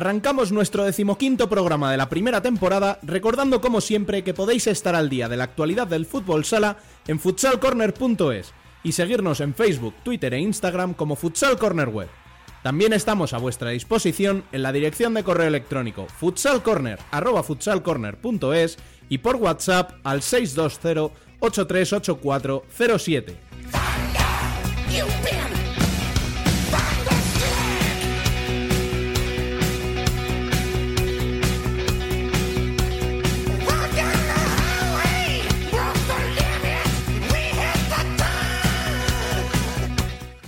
Arrancamos nuestro decimoquinto programa de la primera temporada recordando como siempre que podéis estar al día de la actualidad del fútbol sala en futsalcorner.es y seguirnos en Facebook, Twitter e Instagram como Futsal Corner Web. También estamos a vuestra disposición en la dirección de correo electrónico futsalcorner@futsalcorner.es y por WhatsApp al 620 838407.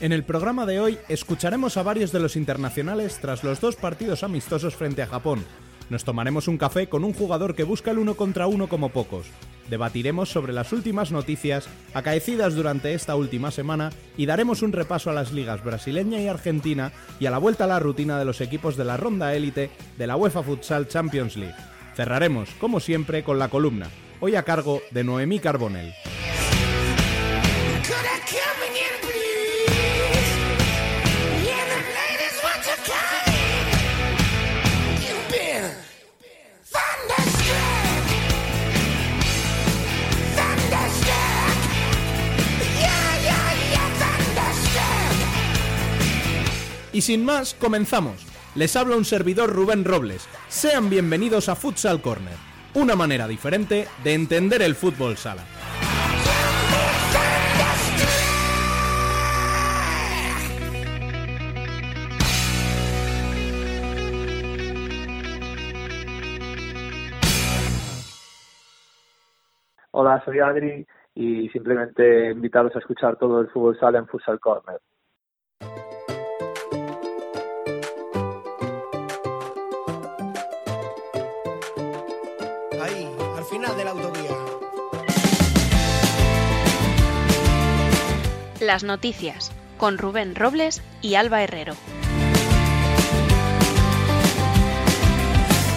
En el programa de hoy escucharemos a varios de los internacionales tras los dos partidos amistosos frente a Japón. Nos tomaremos un café con un jugador que busca el uno contra uno como pocos. Debatiremos sobre las últimas noticias acaecidas durante esta última semana y daremos un repaso a las ligas brasileña y argentina y a la vuelta a la rutina de los equipos de la ronda élite de la UEFA Futsal Champions League. Cerraremos, como siempre, con la columna, hoy a cargo de Noemí Carbonell. Y sin más, comenzamos. Les habla un servidor Rubén Robles. Sean bienvenidos a Futsal Corner, una manera diferente de entender el fútbol sala. Hola, soy Adri y simplemente invitaros a escuchar todo el fútbol sala en Futsal Corner. Final de la autovía. Las noticias con Rubén Robles y Alba Herrero.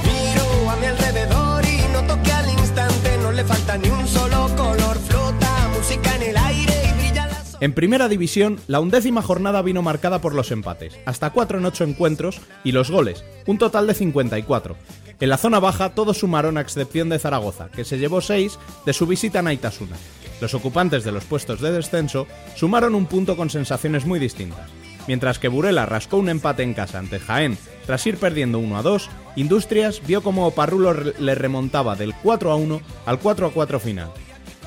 Miro a mi alrededor y noto que al instante no le falta ni En primera división, la undécima jornada vino marcada por los empates, hasta 4 en 8 encuentros, y los goles, un total de 54. En la zona baja todos sumaron a excepción de Zaragoza, que se llevó 6 de su visita a Naitasuna. Los ocupantes de los puestos de descenso sumaron un punto con sensaciones muy distintas. Mientras que Burela rascó un empate en casa ante Jaén tras ir perdiendo 1 a 2, Industrias vio como Parrulo re- le remontaba del 4 a 1 al 4 a 4 final.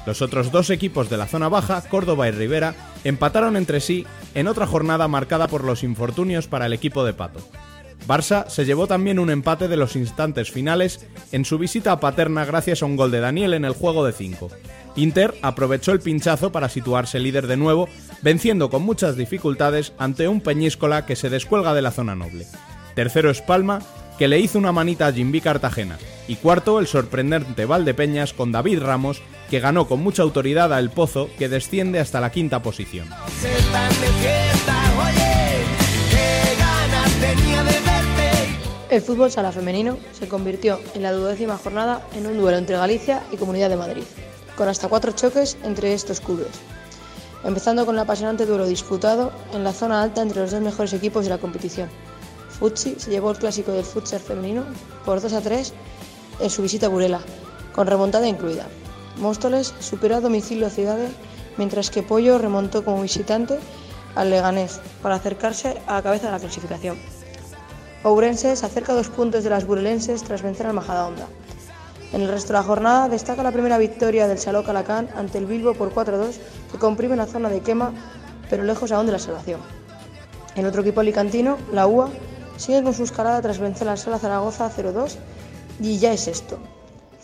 Los otros dos equipos de la zona baja, Córdoba y Rivera, empataron entre sí en otra jornada marcada por los infortunios para el equipo de Pato. Barça se llevó también un empate de los instantes finales en su visita a Paterna gracias a un gol de Daniel en el juego de 5. Inter aprovechó el pinchazo para situarse líder de nuevo, venciendo con muchas dificultades ante un Peñíscola que se descuelga de la zona noble. Tercero es Palma, que le hizo una manita a Jimby Cartagena. Y cuarto, el sorprendente Valdepeñas con David Ramos, que ganó con mucha autoridad a El Pozo, que desciende hasta la quinta posición. El fútbol sala femenino se convirtió en la duodécima jornada en un duelo entre Galicia y Comunidad de Madrid, con hasta cuatro choques entre estos clubes, empezando con el apasionante duelo disputado en la zona alta entre los dos mejores equipos de la competición. Futsi se llevó el clásico del futsal femenino por 2 a 3 en su visita a Burela, con remontada incluida. Móstoles superó a domicilio a Ciudades, mientras que Pollo remontó como visitante al Leganés para acercarse a la cabeza de la clasificación. Ourense se acerca a dos puntos de las burelenses tras vencer al Majadahonda. En el resto de la jornada destaca la primera victoria del Saló Calacán ante el Bilbo por 4-2, que comprime la zona de quema, pero lejos aún de la salvación. El otro equipo alicantino, la UA, sigue con su escalada tras vencer al Sala Zaragoza 0-2 y ya es esto.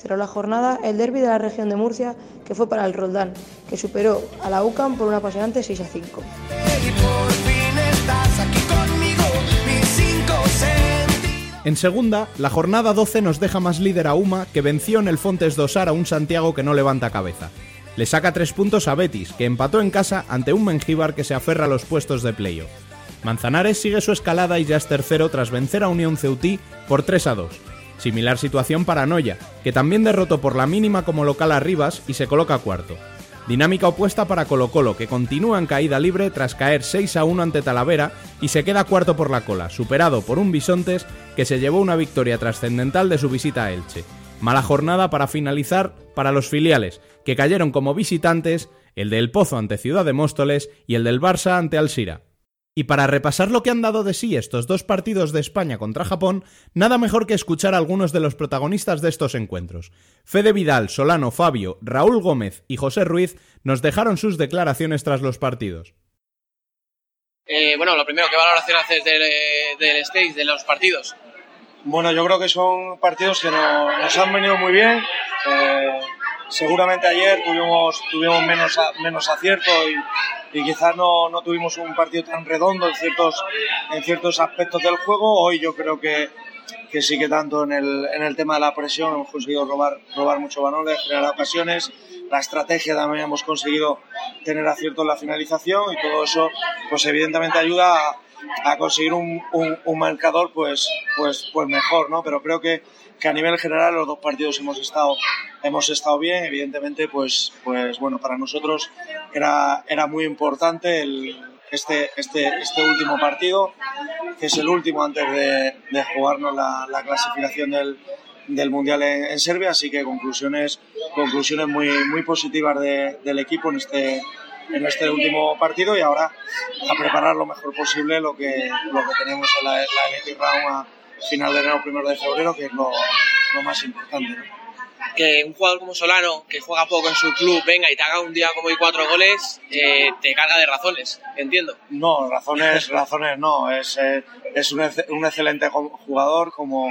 cerró la jornada el derby de la región de Murcia, que fue para el Roldán, que superó a la UCAM por un apasionante 6 a 5. Y por fin estás aquí conmigo, mis cinco sentidos. En segunda, la jornada 12 nos deja más líder a Uma, que venció en el Fontes Dosar a un Santiago que no levanta cabeza. Le saca tres puntos a Betis, que empató en casa ante un Mengíbar que se aferra a los puestos de playoff. Manzanares sigue su escalada y ya es tercero tras vencer a Unión Ceutí por 3 a 2. Similar situación para Noya, que también derrotó por la mínima como local a Rivas y se coloca cuarto. Dinámica opuesta para Colo Colo, que continúa en caída libre tras caer 6 a 1 ante Talavera y se queda cuarto por la cola, superado por un Bisontes que se llevó una victoria trascendental de su visita a Elche. Mala jornada para finalizar para los filiales, que cayeron como visitantes, el del Pozo ante Ciudad de Móstoles y el del Barça ante Alsira. Y para repasar lo que han dado de sí estos dos partidos de España contra Japón, nada mejor que escuchar a algunos de los protagonistas de estos encuentros. Fede Vidal, Solano, Fabio, Raúl Gómez y José Ruiz nos dejaron sus declaraciones tras los partidos. Eh, bueno, lo primero, ¿qué valoración haces del, del stage, de los partidos? Bueno, yo creo que son partidos que no- nos han venido muy bien. Eh, seguramente ayer tuvimos, tuvimos menos, menos acierto y, y quizás no, no tuvimos un partido tan redondo en ciertos, en ciertos aspectos del juego. Hoy yo creo que, que sí que tanto en el, en el tema de la presión hemos conseguido robar, robar muchos balones, crear ocasiones. La estrategia también hemos conseguido tener acierto en la finalización y todo eso pues evidentemente ayuda a, a conseguir un, un, un marcador pues, pues, pues mejor, ¿no? Pero creo que, que a nivel general los dos partidos hemos estado, hemos estado bien, evidentemente pues, pues bueno, para nosotros era, era muy importante el, este, este, este último partido, que es el último antes de, de jugarnos la, la clasificación del, del Mundial en, en Serbia, así que conclusiones, conclusiones muy, muy positivas de- del equipo en este, en este último partido. Y ahora a preparar lo mejor posible lo que, lo que tenemos en la, Elite Round a final de enero, primero de febrero, que es lo, lo más importante. ¿no? Que un jugador como Solano, que juega poco en su club, venga y te haga un día como hoy cuatro goles, eh, te carga de razones, entiendo. No, razones, razones no. Es, eh, es un, un excelente jugador como,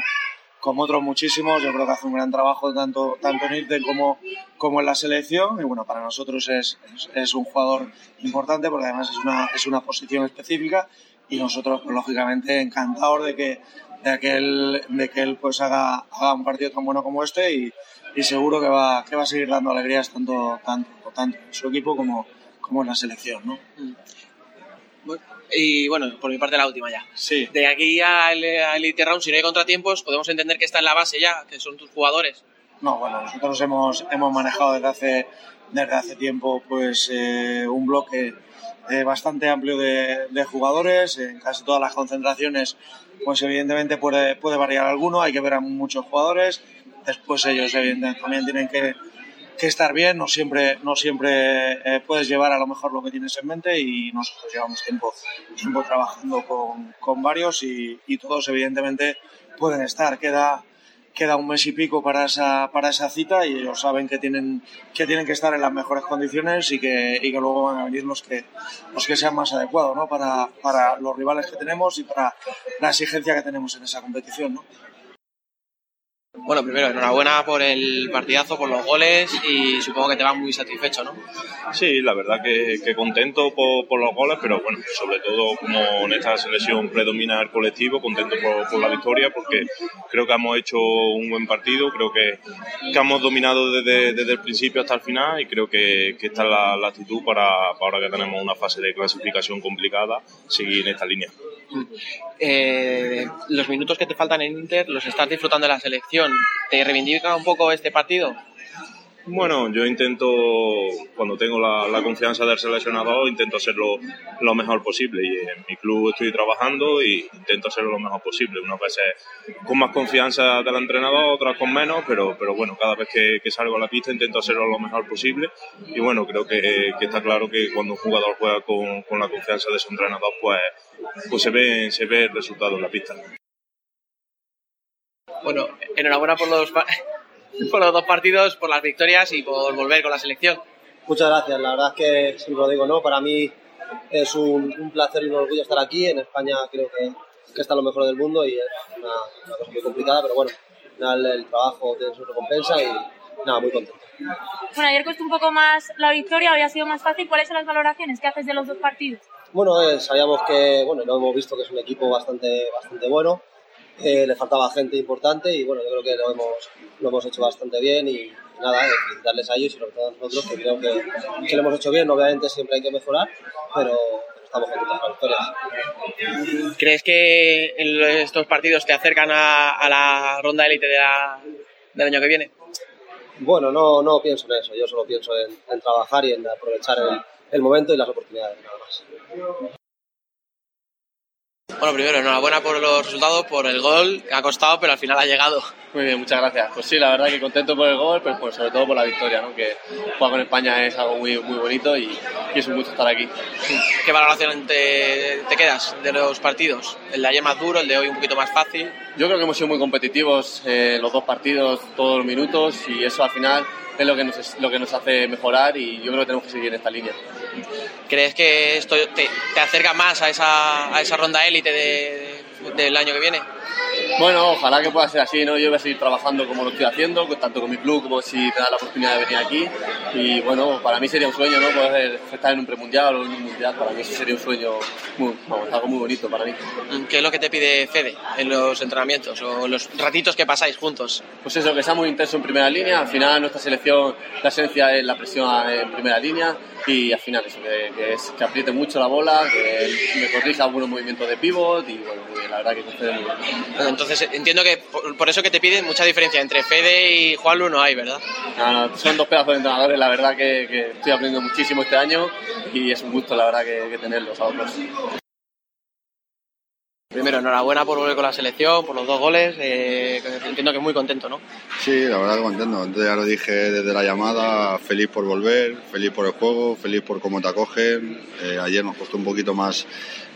como otros muchísimos. Yo creo que hace un gran trabajo tanto, tanto en Irten como, como en la selección. Y bueno, para nosotros es, es, es un jugador importante porque además es una, es una posición específica y nosotros, pues, lógicamente, encantados de que, de que él, de que él pues, haga, haga un partido tan bueno como este y, y seguro que va, que va a seguir dando alegrías tanto, tanto, tanto en su equipo como, como en la selección. ¿no? Bueno, Y bueno, por mi parte la última ya. Sí. De aquí al a Elite Round, si no hay contratiempos, podemos entender que está en la base ya, que son tus jugadores. No, bueno, nosotros hemos, hemos manejado desde hace, desde hace tiempo pues eh, un bloque eh, bastante amplio de, de jugadores. En casi todas las concentraciones, pues evidentemente puede, puede variar alguno, hay que ver a muchos jugadores. Después ellos evidentemente también tienen que, que estar bien, no siempre, no siempre eh, puedes llevar a lo mejor lo que tienes en mente y nosotros llevamos tiempo, tiempo trabajando con, con varios y, y todos evidentemente pueden estar. Queda, queda un mes y pico para esa, para esa cita y ellos saben que tienen, que tienen que estar en las mejores condiciones y que, y que luego van a venir los que, los que sean más adecuados ¿no? para, para los rivales que tenemos y para la exigencia que tenemos en esa competición. ¿no? Bueno, primero, enhorabuena por el partidazo, por los goles y supongo que te vas muy satisfecho, ¿no? Sí, la verdad que, que contento por, por los goles, pero bueno, sobre todo como en esta selección predomina el colectivo, contento por, por la victoria porque creo que hemos hecho un buen partido, creo que, que hemos dominado desde, desde el principio hasta el final y creo que, que esta es la, la actitud para, para ahora que tenemos una fase de clasificación complicada, seguir en esta línea. Eh, los minutos que te faltan en Inter los estás disfrutando de la selección. ¿Te reivindica un poco este partido? Bueno, yo intento, cuando tengo la, la confianza del seleccionador, intento hacerlo lo mejor posible. Y en mi club estoy trabajando y intento hacerlo lo mejor posible. Unas veces con más confianza del entrenador, otras con menos, pero, pero bueno, cada vez que, que salgo a la pista intento hacerlo lo mejor posible. Y bueno, creo que, que está claro que cuando un jugador juega con, con la confianza de su entrenador, pues, pues se, ve, se ve el resultado en la pista. Bueno, enhorabuena por los, pa- por los dos partidos, por las victorias y por volver con la selección. Muchas gracias, la verdad es que siempre lo digo, ¿no? Para mí es un, un placer y un orgullo estar aquí. En España creo que, que está lo mejor del mundo y es una, una cosa muy complicada, pero bueno, final el trabajo tiene su recompensa y nada, muy contento. Bueno, ayer costó un poco más la victoria, hoy ha sido más fácil. ¿Cuáles son las valoraciones que haces de los dos partidos? Bueno, eh, sabíamos que, bueno, lo hemos visto que es un equipo bastante, bastante bueno. Eh, le faltaba gente importante y bueno, yo creo que lo hemos, lo hemos hecho bastante bien y nada, eh, felicitarles a ellos y sobre todo a nosotros que creo que, que lo hemos hecho bien. Obviamente siempre hay que mejorar, pero estamos contentos con la victoria. ¿Crees que en estos partidos te acercan a, a la ronda élite de la- del año que viene? Bueno, no, no pienso en eso, yo solo pienso en, en trabajar y en aprovechar el, el momento y las oportunidades, nada más. Bueno, primero, enhorabuena por los resultados, por el gol que ha costado, pero al final ha llegado. Muy bien, muchas gracias. Pues sí, la verdad que contento por el gol, pero pues sobre todo por la victoria, ¿no? Que jugar con España es algo muy, muy bonito y, y es un gusto estar aquí. ¿Qué valoración te, te quedas de los partidos? El de ayer más duro, el de hoy un poquito más fácil. Yo creo que hemos sido muy competitivos eh, los dos partidos, todos los minutos, y eso al final es lo que nos, lo que nos hace mejorar y yo creo que tenemos que seguir en esta línea. ¿Crees que esto te, te acerca más a esa, a esa ronda élite de- del año que viene? Bueno, ojalá que pueda ser así, ¿no? Yo voy a seguir trabajando como lo estoy haciendo, tanto con mi club como si te da la oportunidad de venir aquí. Y bueno, para mí sería un sueño, ¿no? Poder estar en un premundial o en un mundial, para mí eso sería un sueño, muy, vamos, algo muy bonito para mí. ¿Qué es lo que te pide Fede en los entrenamientos o los ratitos que pasáis juntos? Pues eso, que sea muy intenso en primera línea. Al final, nuestra selección, la esencia es la presión en primera línea. Y al final, eso, que, que, es, que apriete mucho la bola, que me corrija algunos movimientos de pivot. Y bueno, la verdad que concede muy bien. Entonces entiendo que por, por eso que te piden mucha diferencia entre Fede y Juanlu no hay, ¿verdad? No, no, son dos pedazos de entrenadores, la verdad que, que estoy aprendiendo muchísimo este año y es un gusto, la verdad, que, que tenerlos a otros. Primero, enhorabuena por volver con la selección, por los dos goles. eh, que entiendo que muy contento, ¿no? Sí, la verdad que contento. Entonces ya lo dije desde la llamada, feliz por volver, feliz por el juego, feliz por cómo te acogen. Eh, ayer nos costó un poquito más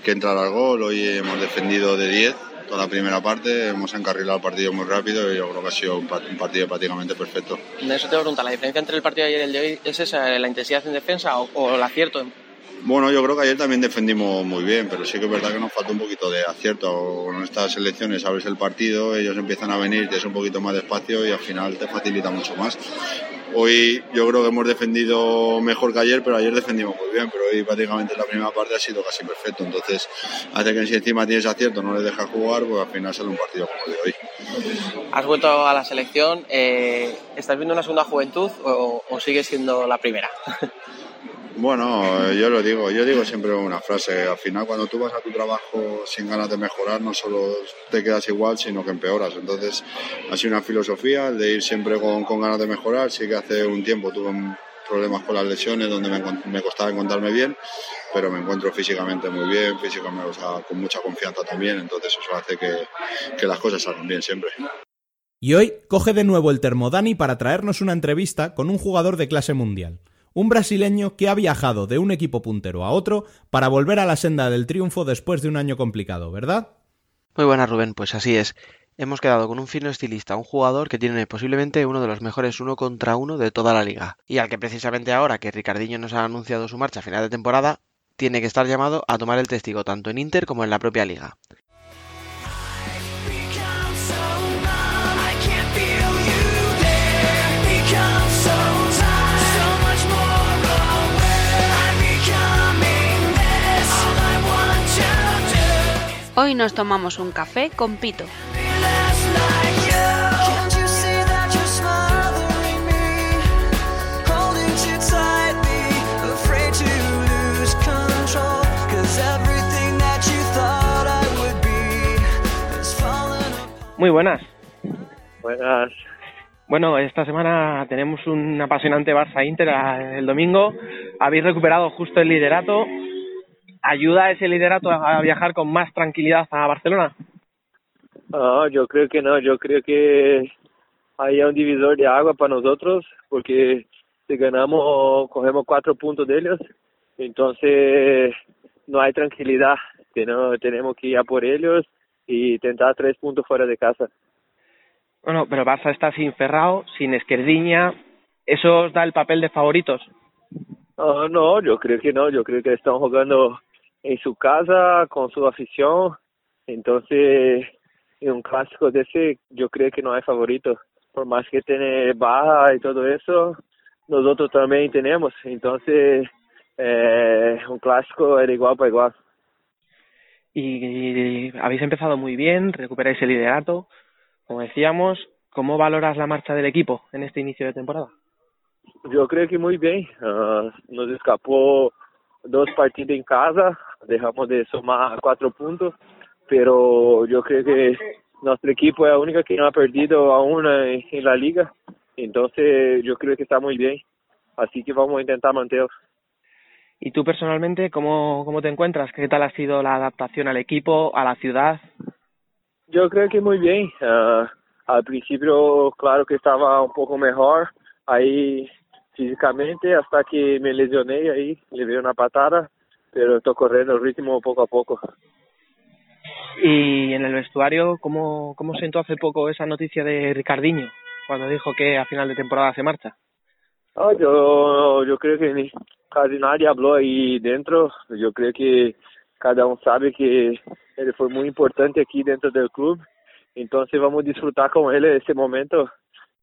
que entrar al gol, hoy hemos defendido de 10 toda la primera parte, hemos encarrilado el partido muy rápido y yo creo que ha sido un pa- un partido prácticamente perfecto. De eso te voy a preguntar, ¿la diferencia entre el partido de ayer y el de hoy es esa, la intensidad en defensa o, o el acierto? en- Bueno, yo creo que ayer también defendimos muy bien, pero sí que es verdad que nos falta un poquito de acierto. Con estas selecciones abres el partido, ellos empiezan a venir, tienes un poquito más de espacio y al final te facilita mucho más. Hoy yo creo que hemos defendido mejor que ayer, pero ayer defendimos muy bien, pero hoy prácticamente la primera parte ha sido casi perfecto. Entonces, hace que si encima tienes acierto no le dejas jugar, pues al final sale un partido como el de hoy. Has vuelto a la selección, eh, ¿estás viendo una segunda juventud o, o sigues siendo la primera? Bueno, yo lo digo, yo digo siempre una frase, al final cuando tú vas a tu trabajo sin ganas de mejorar, no solo te quedas igual, sino que empeoras. Entonces, ha sido una filosofía de ir siempre con, con ganas de mejorar. Sí que hace un tiempo tuve problemas con las lesiones donde me, me costaba encontrarme bien, pero me encuentro físicamente muy bien, físicamente, o sea, con mucha confianza también, entonces eso hace que, que las cosas salgan bien siempre. Y hoy coge de nuevo el termodani para traernos una entrevista con un jugador de clase mundial. Un brasileño que ha viajado de un equipo puntero a otro para volver a la senda del triunfo después de un año complicado, ¿verdad? Muy buenas, Rubén. Pues así es. Hemos quedado con un fino estilista, un jugador que tiene posiblemente uno de los mejores uno contra uno de toda la liga. Y al que precisamente ahora que Ricardinho nos ha anunciado su marcha a final de temporada, tiene que estar llamado a tomar el testigo tanto en Inter como en la propia liga. Hoy nos tomamos un café con Pito. Muy buenas. Buenas. Bueno, esta semana tenemos un apasionante Barça Inter a- el domingo. Habéis recuperado justo el liderato. ¿Ayuda ese liderato a viajar con más tranquilidad a Barcelona? No, yo creo que no, yo creo que ahí es un divisor de agua para nosotros, porque si ganamos, cogemos cuatro puntos de ellos, entonces no hay tranquilidad, Tenemos- tenemos que ir a por ellos y intentar tres puntos fuera de casa. Bueno, pero Barça está sin Ferrao, sin Esquerdiña. ¿Eso os da el papel de favoritos? No, no, yo creo que no, yo creo que están jugando en su casa, con su afición, entonces en un clásico de ese yo creo que no hay favorito. Por más que tiene baja y todo eso, nosotros también tenemos. Entonces, eh, un clásico era igual para igual. Y, y habéis empezado muy bien, recuperáis el liderato. Como decíamos, ¿cómo valoras la marcha del equipo en este inicio de temporada? Yo creo que muy bien. Ah, nos escapó dos partidos en casa, dejamos de sumar cuatro puntos, pero yo creo que nuestro equipo es el único que no ha perdido aún en, en la liga, entonces yo creo que está muy bien, así que vamos a intentar mantenerlo. ¿Y tú personalmente cómo, cómo te encuentras? ¿Qué tal ha sido la adaptación al equipo, a la ciudad? Yo creo que muy bien. Ah, al principio, claro que estaba un poco mejor ahí físicamente hasta que me lesioné ahí, le vi una patada, pero estoy corriendo el ritmo poco a poco. Y en el vestuario, ¿cómo, cómo sentó hace poco esa noticia de Ricardiño cuando dijo que a final de temporada se marcha? Ah, yo, yo creo que ni, casi nadie habló ahí dentro. Yo creo que cada uno sabe que él fue muy importante aquí dentro del club. Entonces vamos a disfrutar con él ese momento.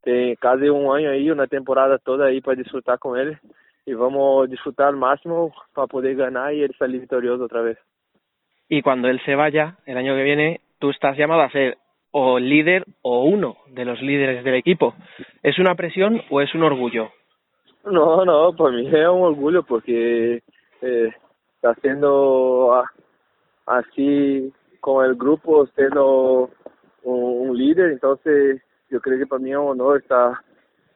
Tem casi un año ahí, una temporada toda ahí para disfrutar con él. Y vamos a disfrutar al máximo para poder ganar y él salir victorioso otra vez. Y cuando él se vaya, el año que viene, tú estás llamado a ser o líder o uno de los líderes del equipo. ¿Es una presión o es un orgullo? No, no, para mí es un orgullo porque eh, ah, así con el grupo, siendo un, un, líder, entonces yo creo que para mí es un honor estar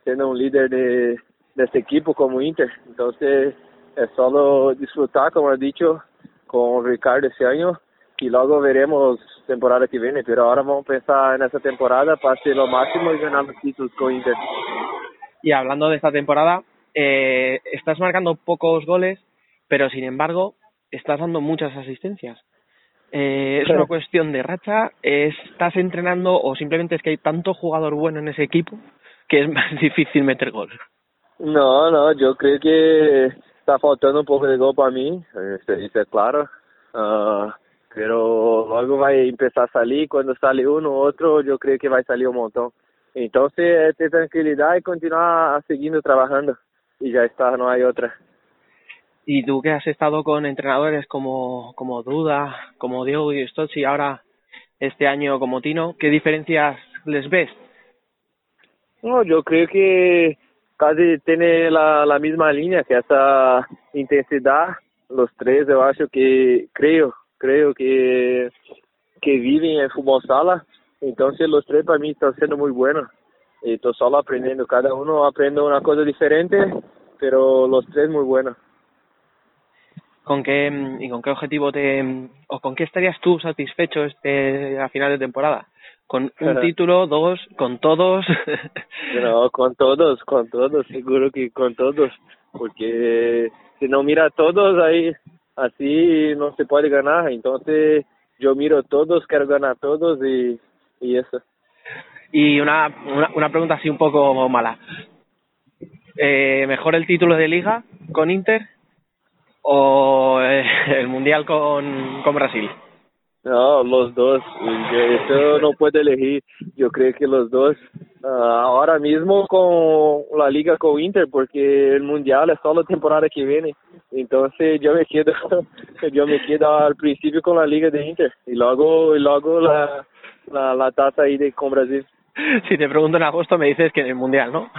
siendo un líder de, de este equipo como Inter. Entonces es solo disfrutar, como he dicho, con Ricardo ese año y luego veremos temporada que viene, pero ahora vamos a pensar en esa temporada para hacer lo máximo y ganar los títulos con Inter. Y hablando de esta temporada, eh, estás marcando pocos goles, pero sin embargo estás dando muchas asistencias. Eh, ¿Es una cuestión de racha? ¿Estás entrenando o simplemente es que hay tanto jugador bueno en ese equipo que es más difícil meter gol? No, no, yo creo que está faltando un poco de gol para mí, eso es claro. Uh, pero luego va a empezar a salir, cuando sale uno u otro, yo creo que va a salir un montón. Entonces, tener tranquilidad y continuar siguiendo trabajando. Y ya está, no hay otra. Y tú que has estado con entrenadores como, como Duda, como Diego y Stotzi, ahora este año como Tino, ¿qué diferencias les ves? No, yo creo que casi tiene la, la misma línea, que esa intensidad, los tres, yo acho que, creo, creo que, que viven en fútbol sala, entonces los tres para mí están siendo muy buenos. Y estoy solo aprendiendo, cada uno aprende una cosa diferente, pero los tres muy buenos. ¿Con qué, y con qué objetivo te, o con qué estarías tú satisfecho este, a final de temporada? ¿Con un título, dos, con todos? no, con todos, con todos, seguro que con todos, porque si no mira a todos ahí, así no se puede ganar, entonces yo miro a todos, quiero ganar a todos y, y eso. Y una, una, una pregunta así un poco mala. Eh, ¿Mejor el título de liga con Inter o eh, el mundial con, con Brasil? No, los dos. Eso no puedo elegir. Yo creo que los dos. Uh, ahora mismo con la liga con Inter, porque el mundial es solo temporada que viene. Entonces yo me quedo, yo me quedo al principio con la liga de Inter y luego, y luego la, la, la taza ahí de con Brasil. Si te pregunto en agosto me dices que en el mundial, ¿no?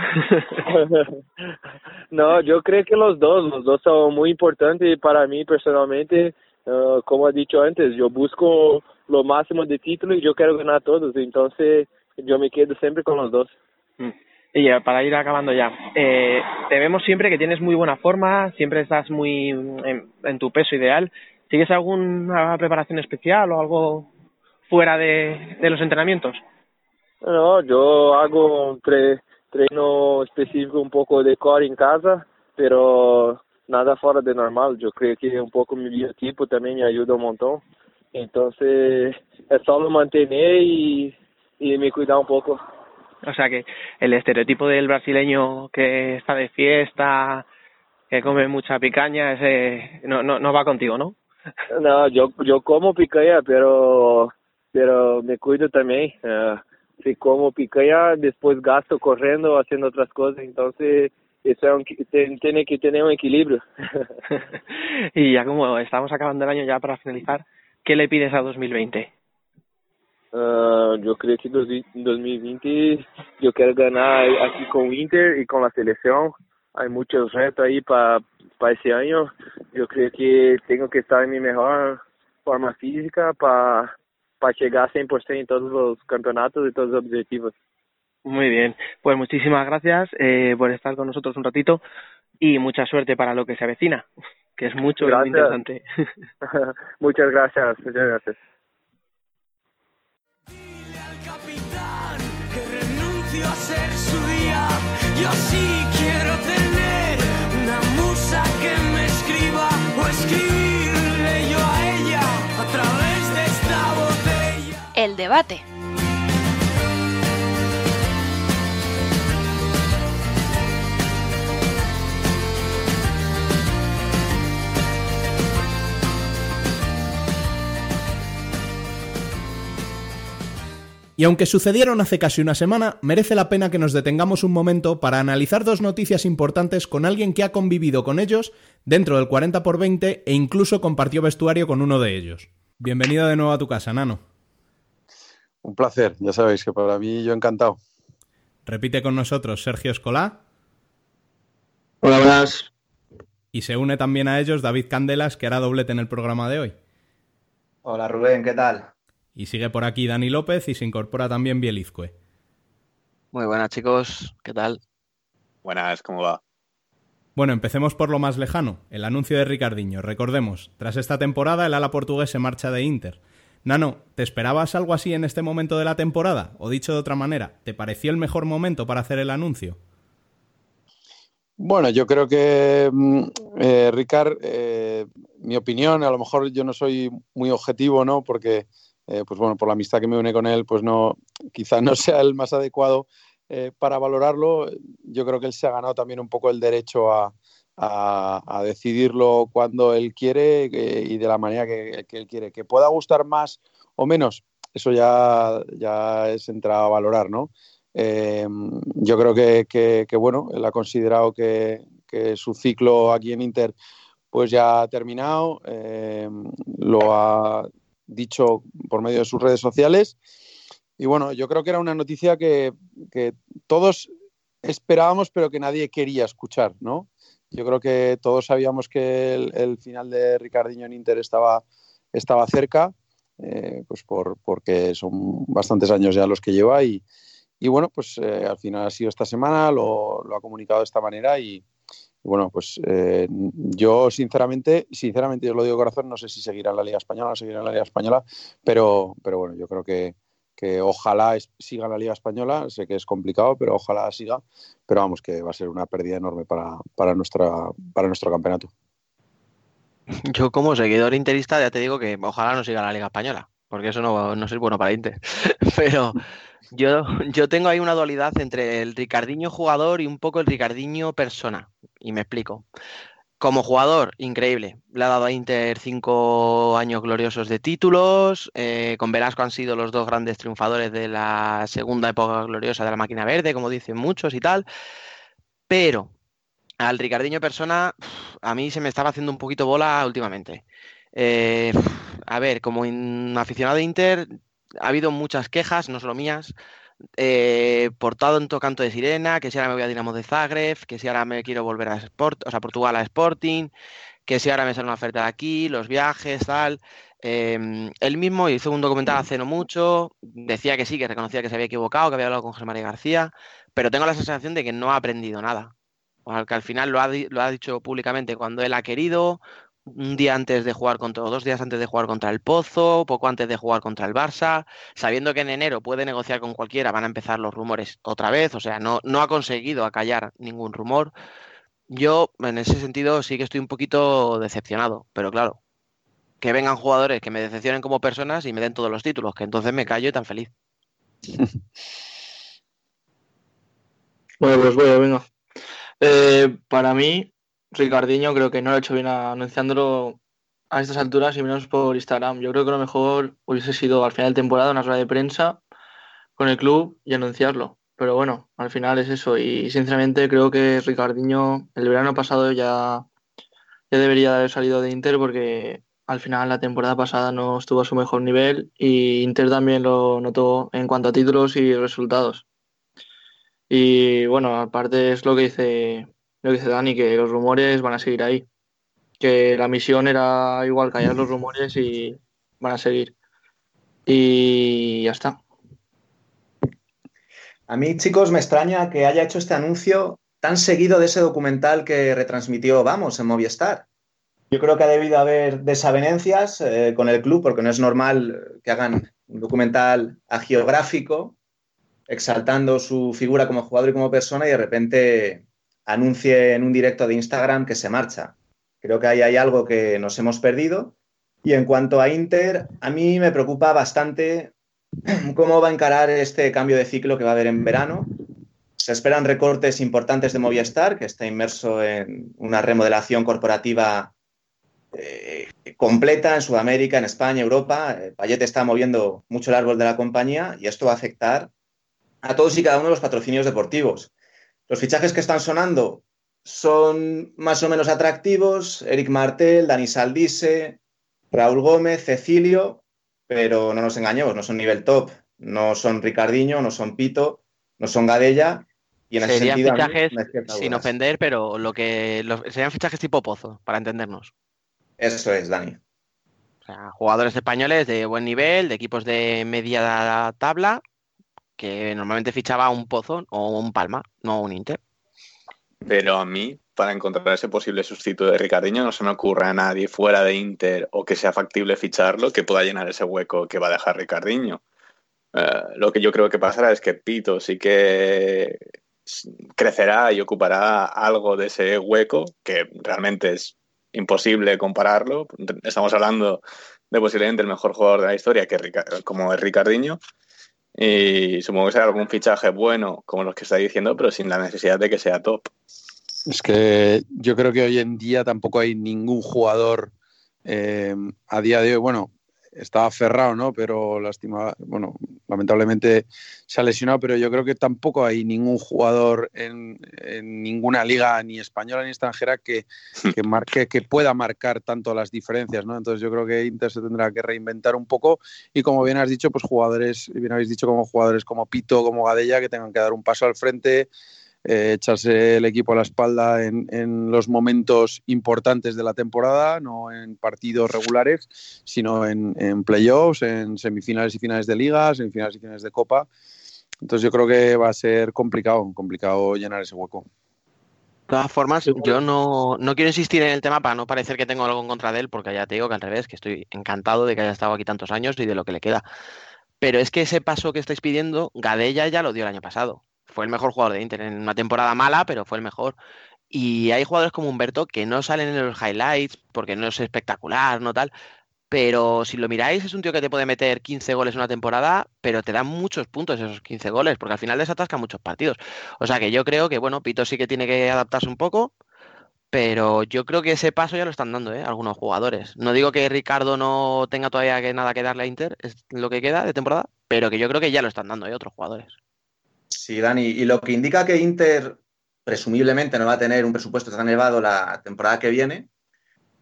no, yo creo que los dos, los dos son muy importantes para mí personalmente. Uh, como he dicho antes, yo busco lo máximo de títulos y yo quiero ganar todos, entonces yo me quedo siempre con los dos. Mm. Y ya, para ir acabando ya, eh, te vemos siempre que tienes muy buena forma, siempre estás muy en, en tu peso ideal. ¿Sigues alguna preparación especial o algo fuera de, de los entrenamientos? No, yo hago un tre treino específico un poco de core en casa, pero nada fora de normal. Eu creio que um pouco meu biotipo também me ajuda um montão. Então, é só manter e, e me cuidar um pouco. O sea que el estereotipo del brasileño que está de fiesta, que come mucha picaña, ese no, no, no va contigo, ¿no? No, yo, yo como picanha, pero pero me cuido también. eh, si como picanha, después gasto corriendo, haciendo otras cosas, entonces eso es un tiene que tener un equilibrio. Y ya como estamos acabando el año ya para finalizar, ¿qué le pides a 2020? Ah, yo creo que dos- 2020 yo quiero ganar aquí con Inter y con la selección. Hay muchos retos ahí para ese año. Yo creo que tengo que estar en mi mejor forma física para llegar a 100% en todos los campeonatos y todos los objetivos. Muy bien, pues muchísimas gracias eh, por estar con nosotros un ratito y mucha suerte para lo que se avecina, que es mucho y muy Gracias. interesante. muchas gracias, muchas gracias. renuncio a ser su día. Yo sí quiero tener una musa que me escriba o El debate. Y aunque sucedieron hace casi una semana, merece la pena que nos detengamos un momento para analizar dos noticias importantes con alguien que ha convivido con ellos dentro del 40 por 20 e incluso compartió vestuario con uno de ellos. Bienvenido de nuevo a tu casa, Nano. Un placer, ya sabéis que para mí yo encantado. Repite con nosotros Sergio Escolá. Hola, buenas. Y se une también a ellos David Candelas, que hará doblete en el programa de hoy. Hola Rubén, ¿qué tal? Y sigue por aquí Dani López y se incorpora también Bielizcue. Muy buenas, chicos. ¿Qué tal? Buenas, ¿cómo va? Bueno, empecemos por lo más lejano, el anuncio de Ricardiño. Recordemos, tras esta temporada el ala portugués se marcha de Inter. Nano, ¿te esperabas algo así en este momento de la temporada? O dicho de otra manera, ¿te pareció el mejor momento para hacer el anuncio? Bueno, yo creo que, mm, eh, Ricard, eh, mi opinión, a lo mejor yo no soy muy objetivo, ¿no? Porque, eh, pues bueno, por la amistad que me une con él, pues no, quizás no sea el más adecuado eh, para valorarlo. Yo creo que él se ha ganado también un poco el derecho a, a- decidirlo cuando él quiere y de la manera que, él quiere. Que pueda gustar más o menos, eso ya, ya es entrar a valorar, ¿no? Eh, yo creo que, que- bueno, él ha considerado que, que su ciclo aquí en Inter pues ya ha terminado, eh, lo ha dicho por medio de sus redes sociales y bueno, yo creo que era una noticia que todos esperábamos pero que nadie quería escuchar, ¿no? Yo creo que todos sabíamos que el, final de Ricardinho en Inter estaba, estaba cerca, eh, pues por, porque son bastantes años ya los que lleva y, y bueno, pues eh, al final ha sido esta semana, lo, ha comunicado de esta manera y, bueno, pues eh, yo sinceramente, sinceramente yo lo digo de corazón, no sé si seguirá en la Liga Española no seguirá en la Liga Española, pero, pero bueno, yo creo que, que ojalá siga la Liga Española, sé que es complicado, pero ojalá siga, pero vamos, que va a ser una pérdida enorme para, para, nuestra, para nuestro campeonato. Yo como seguidor interista ya te digo que ojalá no siga la Liga Española, porque eso no, no es bueno para Inter. Pero yo, yo tengo ahí una dualidad entre el Ricardiño jugador y un poco el Ricardiño persona. Y me explico. Como jugador, increíble. Le ha dado a Inter cinco años gloriosos de títulos. eh, con Velasco han sido los dos grandes triunfadores de la segunda época gloriosa de la máquina verde, como dicen muchos y tal. Pero al Ricardiño persona, a mí se me estaba haciendo un poquito bola últimamente. Eh, a ver, como aficionado de Inter, ha habido muchas quejas, no solo mías, eh, por tanto canto de sirena, que si ahora me voy a Dinamo de Zagreb, que si ahora me quiero volver a Sport, o sea, Portugal a Sporting, que si ahora me sale una oferta de aquí, los viajes, tal. Eh, él mismo hizo un documental hace no mucho, decía que sí, que reconocía que se había equivocado, que había hablado con José María García, pero tengo la sensación de que no ha aprendido nada. O sea, que al final lo ha, lo ha dicho públicamente cuando él ha querido, un día antes de jugar contra, o dos días antes de jugar contra el Pozo, poco antes de jugar contra el Barça, sabiendo que en enero puede negociar con cualquiera, van a empezar los rumores otra vez, o sea, no, no ha conseguido acallar ningún rumor. Yo, en ese sentido, sí que estoy un poquito decepcionado, pero claro, que vengan jugadores que me decepcionen como personas y me den todos los títulos, que entonces me callo y tan feliz. Bueno, pues voy, venga. Eh, para mí, Ricardiño creo que no lo ha hecho bien anunciándolo a estas alturas y menos por Instagram. Yo creo que lo mejor hubiese sido al final de temporada una rueda de prensa con el club y anunciarlo. Pero bueno, al final es eso. Y sinceramente creo que Ricardiño el verano pasado ya, ya debería haber salido de Inter porque al final la temporada pasada no estuvo a su mejor nivel y Inter también lo notó en cuanto a títulos y resultados. Y bueno, aparte es lo que dice, lo dice Dani, que los rumores van a seguir ahí. Que la misión era igual callar los rumores y van a seguir. Y ya está. A mí, chicos, me extraña que haya hecho este anuncio tan seguido de ese documental que retransmitió Vamos en Movistar. Yo creo que ha debido haber desavenencias eh, con el club, porque no es normal que hagan un documental agiográfico exaltando su figura como jugador y como persona y de repente anuncie en un directo de Instagram que se marcha. Creo que ahí hay algo que nos hemos perdido. Y en cuanto a Inter, a mí me preocupa bastante cómo va a encarar este cambio de ciclo que va a haber en verano. Se esperan recortes importantes de Movistar, que está inmerso en una remodelación corporativa eh, completa en Sudamérica, en España, Europa. Eh, Payet está moviendo mucho el árbol de la compañía y esto va a afectar a todos y cada uno de los patrocinios deportivos. Los fichajes que están sonando son más o menos atractivos. Eric Martel, Dani Saldise, Raúl Gómez, Cecilio, pero no nos engañemos, no son nivel top. No son Ricardiño, no son Pito, no son Gadella. Y en ese Serían sentido, a mí fichajes, sin ofender, pero lo que los- serían fichajes tipo pozo, para entendernos. Eso es, Dani. O sea, jugadores españoles de buen nivel, de equipos de media tabla, que normalmente fichaba un pozo o un palma, no un Inter. Pero a mí, para encontrar ese posible sustituto de Ricardiño, no se me ocurre a nadie fuera de Inter o que sea factible ficharlo que pueda llenar ese hueco que va a dejar Ricardiño. Eh, lo que yo creo que pasará es que Pito sí que crecerá y ocupará algo de ese hueco, que realmente es imposible compararlo. Estamos hablando de posiblemente el mejor jugador de la historia, que como es. Y supongo que será algún fichaje bueno, como los que está diciendo, pero sin la necesidad de que sea top. Es que yo creo que hoy en día tampoco hay ningún jugador eh, a día de hoy, bueno, estaba aferrado, ¿no? Pero lástima, bueno, lamentablemente se ha lesionado, pero yo creo que tampoco hay ningún jugador en, en ninguna liga, ni española ni extranjera, que, que marque, que pueda marcar tanto las diferencias, ¿no? Entonces yo creo que Inter se tendrá que reinventar un poco y como bien has dicho, pues jugadores, bien habéis dicho como jugadores como Pito, como Gadella, que tengan que dar un paso al frente, eh, echarse el equipo a la espalda en, en los momentos importantes de la temporada, no en partidos regulares, sino en, en playoffs, en semifinales y finales de ligas, semifinales y finales de copa. Entonces yo creo que va a ser complicado, complicado llenar ese hueco. De todas formas, yo no, no quiero insistir en el tema para no parecer que tengo algo en contra de él, porque ya te digo que al revés, que estoy encantado de que haya estado aquí tantos años y de lo que le queda. Pero es que ese paso que estáis pidiendo, Gadella ya lo dio el año pasado. Fue el mejor jugador de Inter en una temporada mala, pero fue el mejor. Y hay jugadores como Humberto que no salen en los highlights porque no es espectacular, no tal. Pero si lo miráis, es un tío que te puede meter 15 goles en una temporada, pero te da muchos puntos esos 15 goles, porque al final desatasca muchos partidos. O sea que yo creo que, bueno, Pito sí que tiene que adaptarse un poco, pero yo creo que ese paso ya lo están dando, ¿eh? Algunos jugadores. No digo que Ricardo no tenga todavía que nada que darle a Inter, es lo que queda de temporada, pero que yo creo que ya lo están dando, ¿eh? Otros jugadores. Sí, Dani, y lo que indica que Inter presumiblemente no va a tener un presupuesto tan elevado la temporada que viene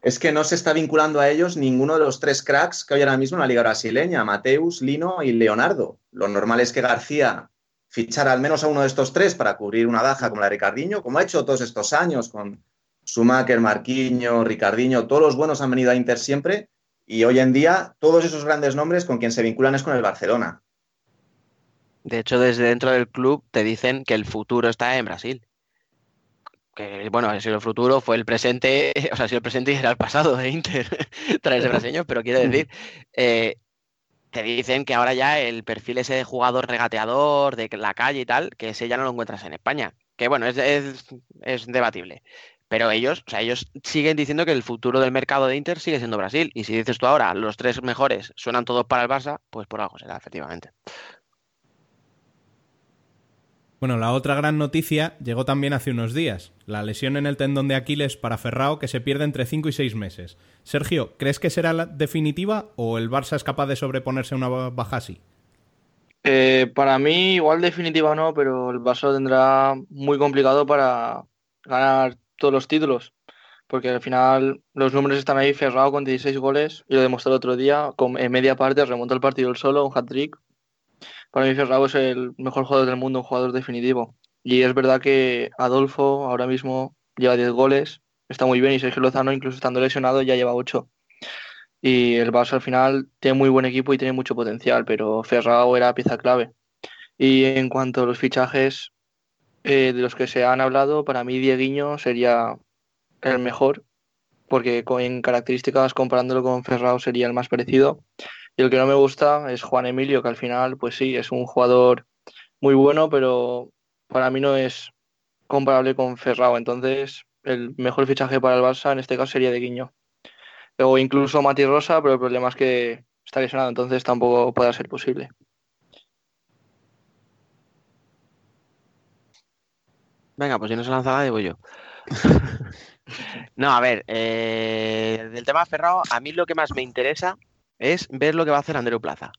es que no se está vinculando a ellos ninguno de los tres cracks que hay ahora mismo en la liga brasileña, Mateus, Lino y Leonardo. Lo normal es que García fichara al menos a uno de estos tres para cubrir una baja como la de Ricardiño, como ha hecho todos estos años con Schumacher, Marquinho, Ricardiño, todos los buenos han venido a Inter siempre y hoy en día todos esos grandes nombres con quien se vinculan es con el Barcelona. De hecho, desde dentro del club te dicen que el futuro está en Brasil. Que, bueno, si el futuro fue el presente, o sea, si el presente era el pasado de Inter, traerse brasileños, pero quiero decir, eh, te dicen que ahora ya el perfil ese de jugador regateador, de la calle y tal, que ese ya no lo encuentras en España. Que bueno, es, es, es debatible. Pero ellos, o sea, ellos siguen diciendo que el futuro del mercado de Inter sigue siendo Brasil. Y si dices tú ahora, los tres mejores suenan todos para el Barça, pues por algo será, efectivamente. Bueno, la otra gran noticia llegó también hace unos días, la lesión en el tendón de Aquiles para Ferrao que se pierde entre 5 y 6 meses. Sergio, ¿crees que será la definitiva o el Barça es capaz de sobreponerse a una baja así? Eh, para mí, igual definitiva no, pero el Barça tendrá muy complicado para ganar todos los títulos, porque al final los números están ahí, Ferrao con 16 goles, y lo demostró el otro día, con, en media parte remontó el partido el solo, un hat-trick, para mí Ferrao es el mejor jugador del mundo, un jugador definitivo. Y es verdad que Adolfo ahora mismo lleva 10 goles, está muy bien, y Sergio Lozano, incluso estando lesionado, ya lleva 8. Y el Barça al final tiene muy buen equipo y tiene mucho potencial, pero Ferrao era pieza clave. Y en cuanto a los fichajes eh, de los que se han hablado, para mí Dieguiño sería el mejor, porque en características comparándolo con Ferrao sería el más parecido. Y el que no me gusta es Juan Emilio, que al final, pues sí, es un jugador muy bueno, pero para mí no es comparable con Ferrao. Entonces, el mejor fichaje para el Barça en este caso sería de Guiño. O incluso Mati Rosa, pero el problema es que está lesionado, entonces tampoco puede ser posible. Venga, pues si no se lanza nadie, voy yo. no, a ver, eh, del tema Ferrao, a mí lo que más me interesa es ver lo que va a hacer Andreu Plaza.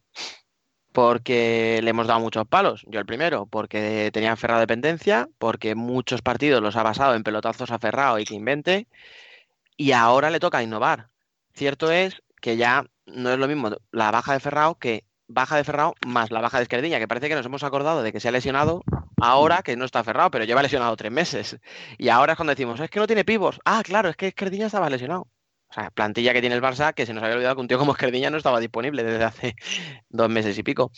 Porque le hemos dado muchos palos, yo el primero, porque tenía Ferrao dependencia, porque muchos partidos los ha basado en pelotazos a Ferrao y que invente, y ahora le toca innovar. Cierto es que ya no es lo mismo la baja de Ferrao que baja de Ferrao más la baja de Esquerdiña, que parece que nos hemos acordado de que se ha lesionado ahora que no está Ferrao, pero lleva lesionado tres meses. Y ahora es cuando decimos, es que no tiene pivos. Ah, claro, es que Esquerdiña estaba lesionado. O sea, plantilla que tiene el Barça, que se nos había olvidado que un tío como Esquerdiña no estaba disponible desde hace dos meses y pico.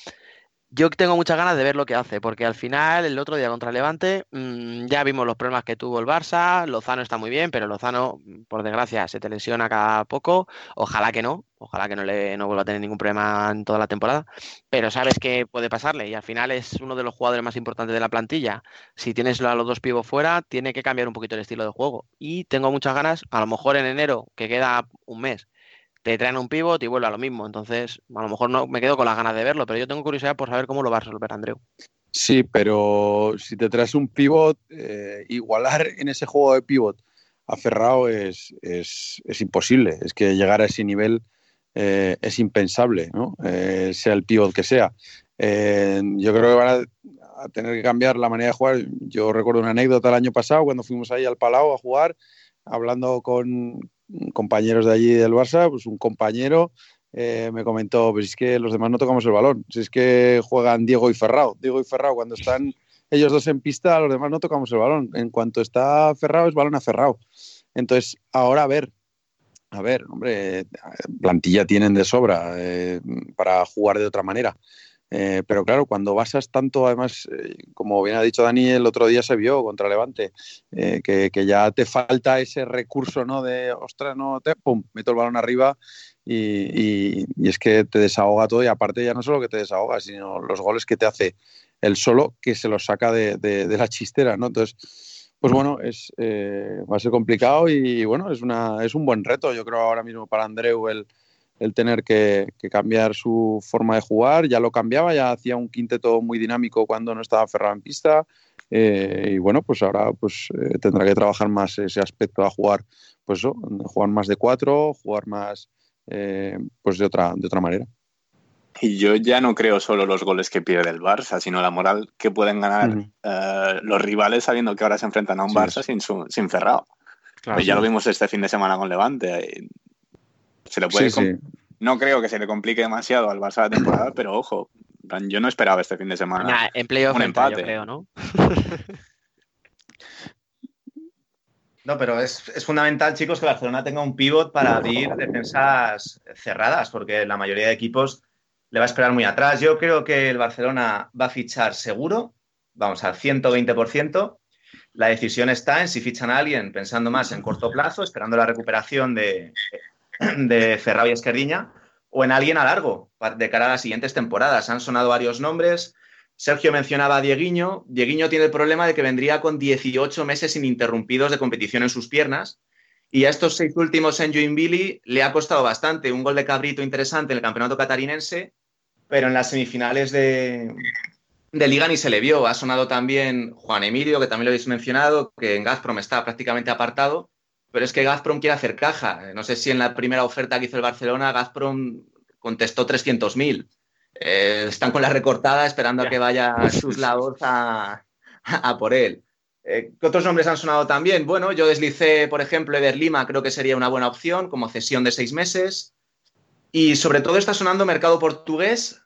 Yo tengo muchas ganas de ver lo que hace, porque al final, el otro día contra Levante, mmm, ya vimos los problemas que tuvo el Barça. Lozano está muy bien, pero Lozano, por desgracia, se te lesiona cada poco. Ojalá que no, ojalá que no, le, no vuelva a tener ningún problema en toda la temporada. Pero sabes que puede pasarle, y al final es uno de los jugadores más importantes de la plantilla. Si tienes a los dos pivos fuera, tiene que cambiar un poquito el estilo de juego. Y tengo muchas ganas, a lo mejor en enero, que queda un mes, te traen un pivot y vuelve a lo mismo. Entonces, a lo mejor no me quedo con las ganas de verlo, pero yo tengo curiosidad por saber cómo lo va a resolver Andreu. Sí, pero si te traes un pivot, eh, igualar en ese juego de pivot a Ferrao es, es, es, imposible. Es que llegar a ese nivel eh, es impensable, ¿no? Eh, sea el pivot que sea. Yo creo que van a, a, tener que cambiar la manera de jugar. Yo recuerdo una anécdota el año pasado cuando fuimos ahí al Palau a jugar, hablando con, compañeros de allí del Barça, pues un compañero eh, me comentó, pues es que los demás no tocamos el balón, si es que juegan Diego y Ferrao, Diego y Ferrao cuando están ellos dos en pista, los demás no tocamos el balón, en cuanto está Ferrao es balón a Ferrao. Entonces, ahora a ver, a ver, hombre, plantilla tienen de sobra eh, para jugar de otra manera. Eh, pero claro, cuando basas tanto, además, eh, como bien ha dicho Dani, el otro día se vio contra Levante, eh, que, que, ya te falta ese recurso, ¿no? De, ostras, no, te, pum, meto el balón arriba y, y, es que te desahoga todo y aparte ya no solo que te desahoga, sino los goles que te hace el solo que se los saca de, de, de la chistera, ¿no? Entonces, pues bueno, es, va a ser complicado y bueno, es, una, es un buen reto, yo creo ahora mismo para Andreu el el tener que, que, cambiar su forma de jugar. Ya lo cambiaba, ya hacía un quinteto muy dinámico cuando no estaba Ferrado en pista. Eh, y bueno, pues ahora pues, eh, tendrá que trabajar más ese aspecto a jugar, pues eso, jugar más de cuatro, jugar más eh, pues de otra, de otra manera. Y yo ya no creo solo los goles que pierde el Barça, sino la moral que pueden ganar uh -huh. los rivales sabiendo que ahora se enfrentan a un sí, Barça sí. sin, su, sin Ferrao. Claro, pues ya lo vimos este fin de semana con Levante se le puede sí, sí. no creo que se le complique demasiado al Barça la temporada, pero ojo, yo no esperaba este fin de semana nah, en playoff un empate, yo creo, ¿no? No, pero es, es, fundamental, chicos, que Barcelona tenga un pivot para abrir defensas cerradas, porque la mayoría de equipos le va a esperar muy atrás. Yo creo que el Barcelona va a fichar seguro, vamos al 120%. La decisión está en si fichan a alguien pensando más en corto plazo, esperando la recuperación de, de Ferrao y Esquerdiña, o en alguien a largo, de cara a las siguientes temporadas. Han sonado varios nombres. Sergio mencionaba a Dieguiño. Dieguiño tiene el problema de que vendría con 18 meses ininterrumpidos de competición en sus piernas. Y a estos seis últimos en Joinville le ha costado bastante. Un gol de cabrito interesante en el campeonato catarinense, pero en las semifinales de, de liga ni se le vio. Ha sonado también Juan Emilio, que también lo habéis mencionado, que en Gazprom está prácticamente apartado, pero es que Gazprom quiere hacer caja. No sé si en la primera oferta que hizo el Barcelona, Gazprom contestó 300.000. Eh, están con la recortada esperando a que vaya sus labos a, a por él. Eh, ¿Qué otros nombres han sonado también? Bueno, yo deslicé, por ejemplo, Eder Lima, creo que sería una buena opción como cesión de seis meses. Y sobre todo está sonando mercado portugués.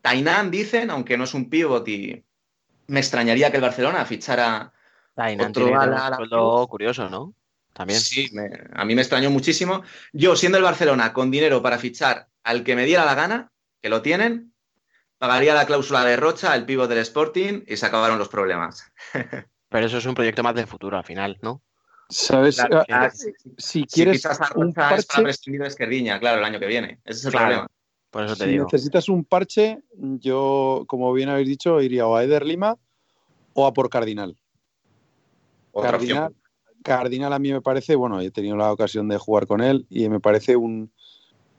Tainan, dicen, aunque no es un pivot y me extrañaría que el Barcelona fichara Tainan otro tiene un sueldo curioso, ¿no? También. Sí, me- a mí me extrañó muchísimo. Yo, siendo el Barcelona con dinero para fichar al que me diera la gana, que lo tienen, pagaría la cláusula de Rocha, el pívot del Sporting, y se acabaron los problemas. Pero eso es un proyecto más de futuro al final, ¿no? ¿Sabes? Claro, Ah, sí, sí. Si quieres a un Rocha, es para parche, prescindir de Esquerdiña, claro, el año que viene. Ese es el Claro. problema. Por eso te si digo. necesitas un parche, yo, como bien habéis dicho, iría o a Eder Lima o a por Cardinal. Otra Cardinal, opción. Cardinal a mí me parece, bueno, he tenido la ocasión de jugar con él y me parece un-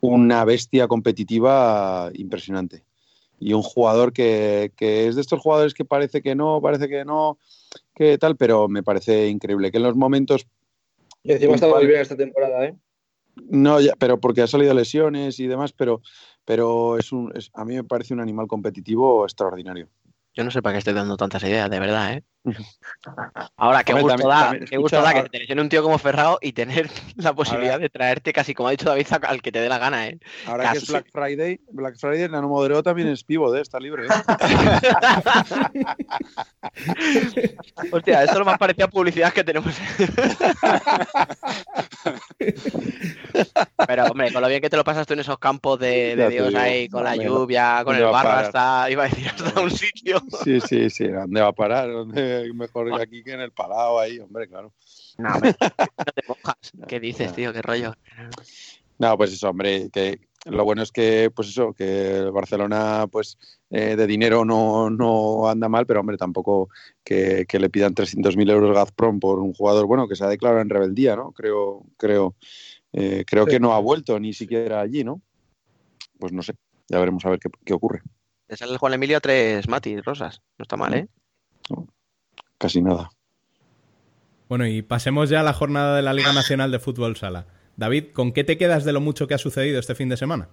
una bestia competitiva impresionante. Y un jugador que, que es de estos jugadores que parece que no, parece que no, que tal, pero me parece increíble. Que en los momentos Y encima está muy bien esta temporada, ¿eh? no, ya, pero porque ha salido lesiones y demás, pero, pero es un, es- a mí me parece un animal competitivo extraordinario. Yo no sé para qué estoy dando tantas ideas, de verdad, ¿eh? Ahora, qué gusto también- da, también, qué gusto da que lesione un tío como Ferrao y tener la posibilidad Ahora- de traerte casi, como ha dicho David, al que te dé la gana, ¿eh? Ahora que es. Black Friday, Black Friday, Nano Moderó también es pivot, ¿eh? está libre. ¿eh? Hostia, esto es lo más parecido a publicidad que tenemos. Pero, hombre, con lo bien que te lo pasas tú en esos campos de, de Dios ahí, con la lluvia, con ¿dónde el barro hasta, iba a decir, hasta un sitio. Sí, sí, sí. ¿Dónde va a parar? ¿Dónde? Mejor que aquí que en el Palau, ahí, hombre, claro. No, hombre, no te mojas. ¿Qué dices, tío? ¿Qué rollo? No, pues eso, hombre, que lo bueno es que, pues eso, que el Barcelona, pues eh, de dinero no, no anda mal, pero hombre, tampoco que, que le pidan 300.000 euros Gazprom por un jugador, bueno, que se ha declarado en rebeldía, ¿no? Creo, creo, eh, creo que no ha vuelto ni siquiera allí, ¿no? Pues no sé, ya veremos a ver qué, qué ocurre. Te sale el Juan Emilio tres Mati Rosas. No está mal, ¿eh? Casi nada. Bueno, y pasemos ya a la jornada de la Liga Nacional de Fútbol Sala. David, ¿con qué te quedas de lo mucho que ha sucedido este fin de semana?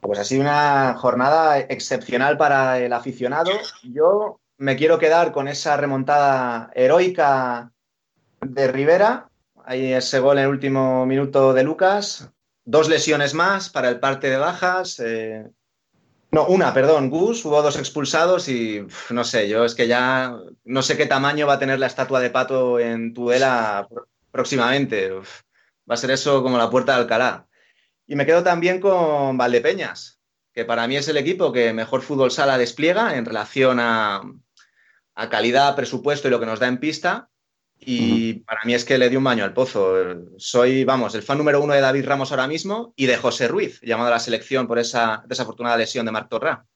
Pues ha sido una jornada excepcional para el aficionado. Yo me quiero quedar con esa remontada heroica de Rivera. Ahí ese gol en el último minuto de Lucas. Dos lesiones más para el parte de bajas. eh, No, una, perdón, Gus. Hubo dos expulsados y no sé, yo es que ya no sé qué tamaño va a tener la estatua de pato en Tudela pr- próximamente. Va a ser eso como la puerta de Alcalá. Y me quedo también con Valdepeñas, que para mí es el equipo que mejor fútbol sala despliega en relación a calidad, presupuesto y lo que nos da en pista. Y para mí es que le dio un baño al pozo. Soy, vamos, el fan número uno de David Ramos ahora mismo y de José Ruiz, llamado a la selección por esa desafortunada lesión de Marc Torrá.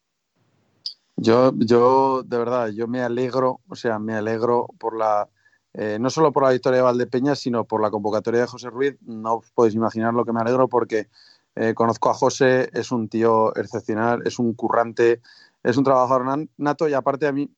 Yo, yo, de verdad, yo me alegro, o sea, me alegro por la, eh, no solo por la victoria de Valdepeñas, sino por la convocatoria de José Ruiz. No os podéis imaginar lo que me alegro porque eh, conozco a José, es un tío excepcional, es un currante, es un trabajador nato y aparte a mí,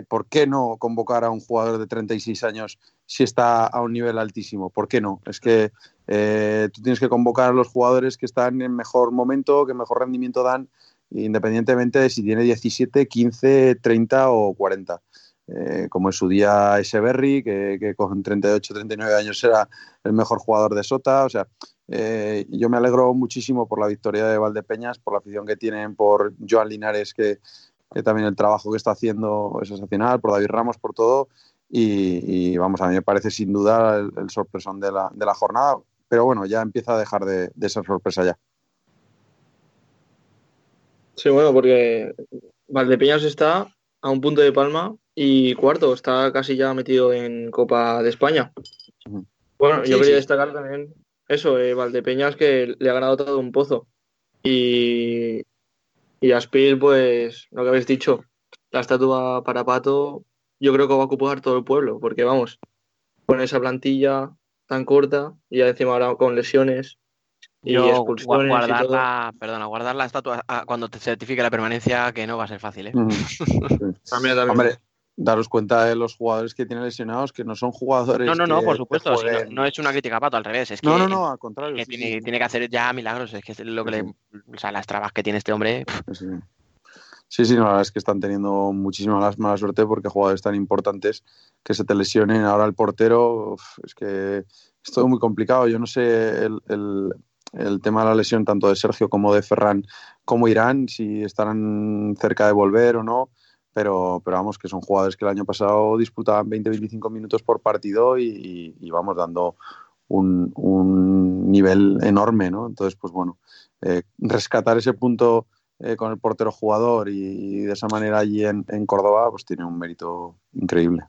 ¿por qué no convocar a un jugador de 36 años si está a un nivel altísimo? ¿Por qué no? Es que eh, tú tienes que convocar a los jugadores que están en mejor momento, que mejor rendimiento dan, independientemente de si tiene 17, 15, 30 o 40. Eh, como en su día Echeverry, que, que con 38, 39 años era el mejor jugador de Sota. O sea, eh, yo me alegro muchísimo por la victoria de Valdepeñas, por la afición que tienen, por Joan Linares, que, que también el trabajo que está haciendo es excepcional, por David Ramos, por todo. Y, y, vamos, a mí me parece sin duda el, el sorpresón de la, de la, jornada. Pero bueno, ya empieza a dejar de, de ser sorpresa ya. Sí, bueno, porque Valdepeñas está a un punto de palma y cuarto, está casi ya metido en Copa de España. Bueno, Sí, yo quería sí. destacar también eso, eh, Valdepeñas que le ha ganado todo un pozo. Y, y Aspil, pues lo que habéis dicho, la estatua para Pato, yo creo que va a ocupar todo el pueblo, porque vamos, con esa plantilla tan corta y ya encima ahora con lesiones, Y Yo expulsiones y guardar todo. la, perdona, guardar la estatua a- cuando te certifique la permanencia, que no va a ser fácil, ¿eh? Hombre, daros cuenta de los jugadores que tiene lesionados, que no son jugadores. No, no, no, que- por supuesto. si no, no es una crítica a Pato, al revés. Es que, No, no, no, al contrario. que sí, tiene, sí, tiene que hacer ya milagros. Es que es lo que le. O sea, las trabas que tiene este hombre. Sí, Sí, no, la verdad es que están teniendo muchísima las- mala suerte porque jugadores tan importantes que se te lesionen. Ahora el portero, uf, es que es todo muy complicado. Yo no sé el, el- el tema de la lesión tanto de Sergio como de Ferran, cómo irán, si estarán cerca de volver o no. Pero, pero vamos, que son jugadores que el año pasado disputaban 20-25 minutos por partido y, y- y vamos dando un, un nivel enorme, ¿no? Entonces, pues bueno, eh, rescatar ese punto eh, con el portero jugador y, y de esa manera allí en, en Córdoba, pues tiene un mérito increíble.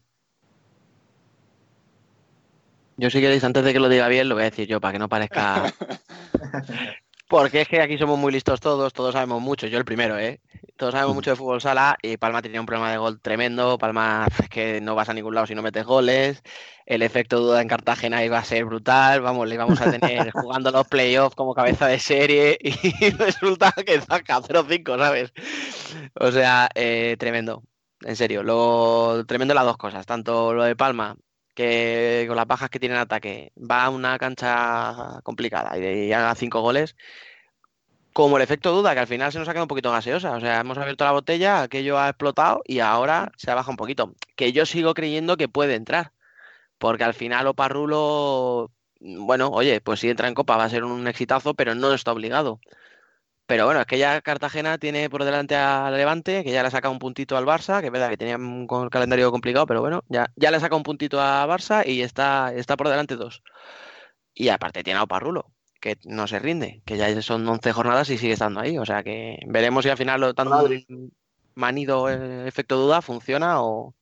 Yo si queréis, antes de que lo diga bien, lo voy a decir yo, para que no parezca... Porque es que aquí somos muy listos todos, todos sabemos mucho, yo el primero, ¿eh? Todos sabemos mucho de fútbol sala y Palma tenía un problema de gol tremendo, Palma es que no vas a ningún lado si no metes goles, el efecto duda en Cartagena iba a ser brutal, vamos, le íbamos a tener jugando los playoffs como cabeza de serie y resulta que saca 0-5, ¿sabes? O sea, eh, tremendo, en serio, lo tremendo las dos cosas, tanto lo de Palma que con las bajas que tiene en ataque va a una cancha complicada y, y haga cinco goles, como el efecto duda, que al final se nos ha quedado un poquito gaseosa. O sea, hemos abierto la botella, aquello ha explotado y ahora se ha bajado un poquito. Que yo sigo creyendo que puede entrar, porque al final Oparrulo, bueno, oye, pues si entra en Copa va a ser un exitazo, pero no está obligado. Pero bueno, es que ya Cartagena tiene por delante al Levante, que ya le ha sacado un puntito al Barça, que es verdad que tenía un calendario complicado, pero bueno, ya, ya le ha sacado un puntito a Barça y está, está por delante dos. Y aparte tiene a Oparrulo, que no se rinde, que ya son 11 jornadas y sigue estando ahí. O sea que veremos si al final lo tan manido eh, efecto duda funciona o,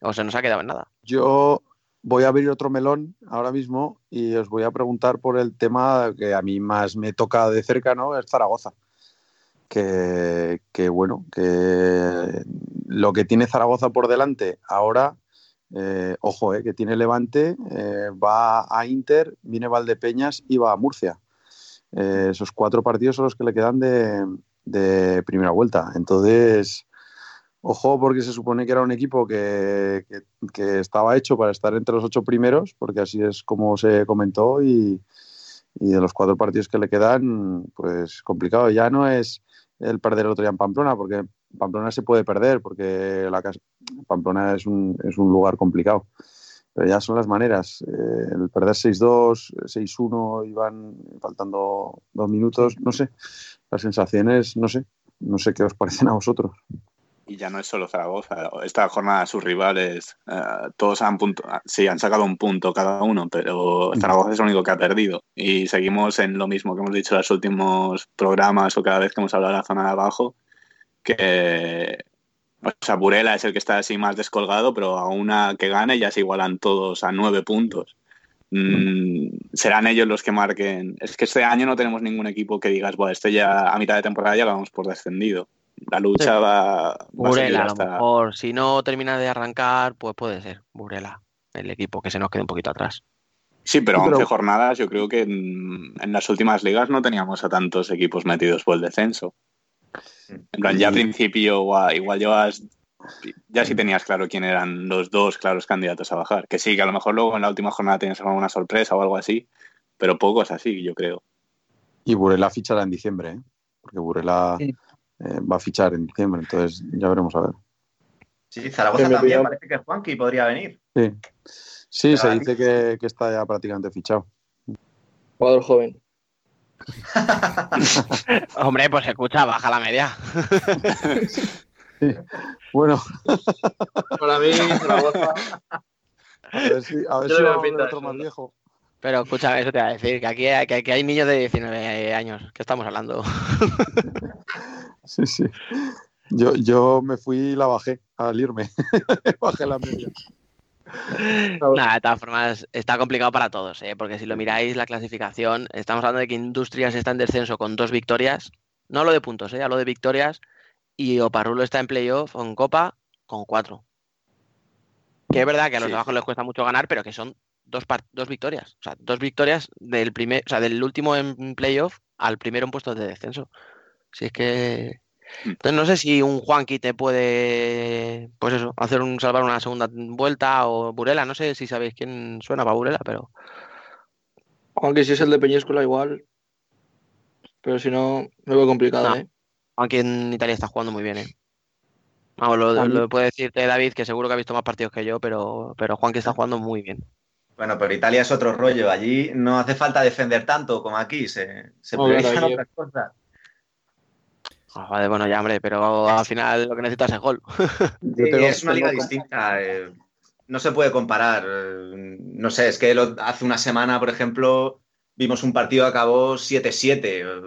o se nos ha quedado en nada. Yo voy a abrir otro melón ahora mismo y os voy a preguntar por el tema que a mí más me toca de cerca, ¿no? Es Zaragoza. Que, bueno, que lo que tiene Zaragoza por delante ahora, eh, ojo, eh, que tiene Levante, eh, va a Inter, viene Valdepeñas y va a Murcia. Eh, esos cuatro partidos son los que le quedan de, primera vuelta. Entonces, Ojo, porque se supone que era un equipo que, que- estaba hecho para estar entre los ocho primeros, porque así es como se comentó, y de los cuatro partidos que le quedan, pues complicado. Ya no es el perder el otro día en Pamplona, porque Pamplona se puede perder, porque la cas- Pamplona es un, es un lugar complicado. Pero ya son las maneras. Eh, el perder 6-2, 6-1 y van faltando dos minutos, no sé. Las sensaciones, no sé. No sé qué os parecen a vosotros. Y ya no es solo Zaragoza. Esta jornada sus rivales, eh, todos han punto, sí, han sacado un punto cada uno, pero Zaragoza es el único que ha perdido. Y seguimos en lo mismo que hemos dicho en los últimos programas o cada vez que hemos hablado de la zona de abajo, que o sea, Burela es el que está así más descolgado, pero a una que gane ya se igualan todos a nueve puntos. Mm, serán ellos los que marquen. Es que este año no tenemos ningún equipo que digas, bueno, este ya a mitad de temporada ya lo vamos por descendido. La lucha Sí. va, va a seguir Burela, a lo hasta. mejor, si no termina de arrancar, pues puede ser Burela, el equipo que se nos quede un poquito atrás. Sí, pero Sí, pero- 11 jornadas, yo creo que en, en las últimas ligas no teníamos a tantos equipos metidos por el descenso. En plan, ya al principio igual llevas. Ya sí tenías claro quién eran los dos claros candidatos a bajar. Que sí, que a lo mejor luego en la última jornada tenías alguna sorpresa o algo así, pero pocos así, yo creo. Y Burela fichará en diciembre, ¿eh? porque Burela eh, va a fichar en diciembre, entonces ya veremos a ver. Sí, Zaragoza también, opinión- parece que Juanqui podría venir. Sí, sí se dice que, que está ya prácticamente fichado. Jugador joven. Hombre, pues escucha, baja la media. Bueno, Para mí, Zaragoza. a ver si, a ver Yo si vamos a otro más viejo. Pero escúchame, eso te va a decir, que aquí hay, que aquí hay niños de 19 años. ¿Qué estamos hablando? Sí, sí. Yo, yo me fui y la bajé al irme. bajé la media. Nada, de todas formas, está complicado para todos, ¿eh? porque si lo miráis, la clasificación, estamos hablando de que Industrias está en descenso con dos victorias, no lo de puntos, ¿eh? hablo de victorias, y Oparrulo está en playoff en Copa con cuatro. Que es verdad que a los Sí. de abajo les cuesta mucho ganar, pero que son dos, dos victorias. O sea, dos victorias del primer, o sea, del último en playoff al primero en puestos de descenso. Si es que. Mm. Entonces no sé si un Juanqui te puede, pues eso, hacer un salvar una segunda vuelta o Burela, no sé si sabéis quién suena para Burela, pero. Aunque si es el de Peñíscola igual. Pero si no, me veo complicado, ¿eh? Aunque en Italia está jugando muy bien, ¿eh? Vamos, lo, puede decirte David, que seguro que ha visto más partidos que yo, pero, pero Juan que está jugando muy bien. Bueno, pero Italia es otro rollo. Allí no hace falta defender tanto como aquí, se, se otras cosas. Ah, bueno, ya, hombre, pero al final lo que necesitas es gol. es una liga distinta. Eh, no se puede comparar. Eh, no sé, es que hace una semana, por ejemplo, vimos un partido que acabó 7-7.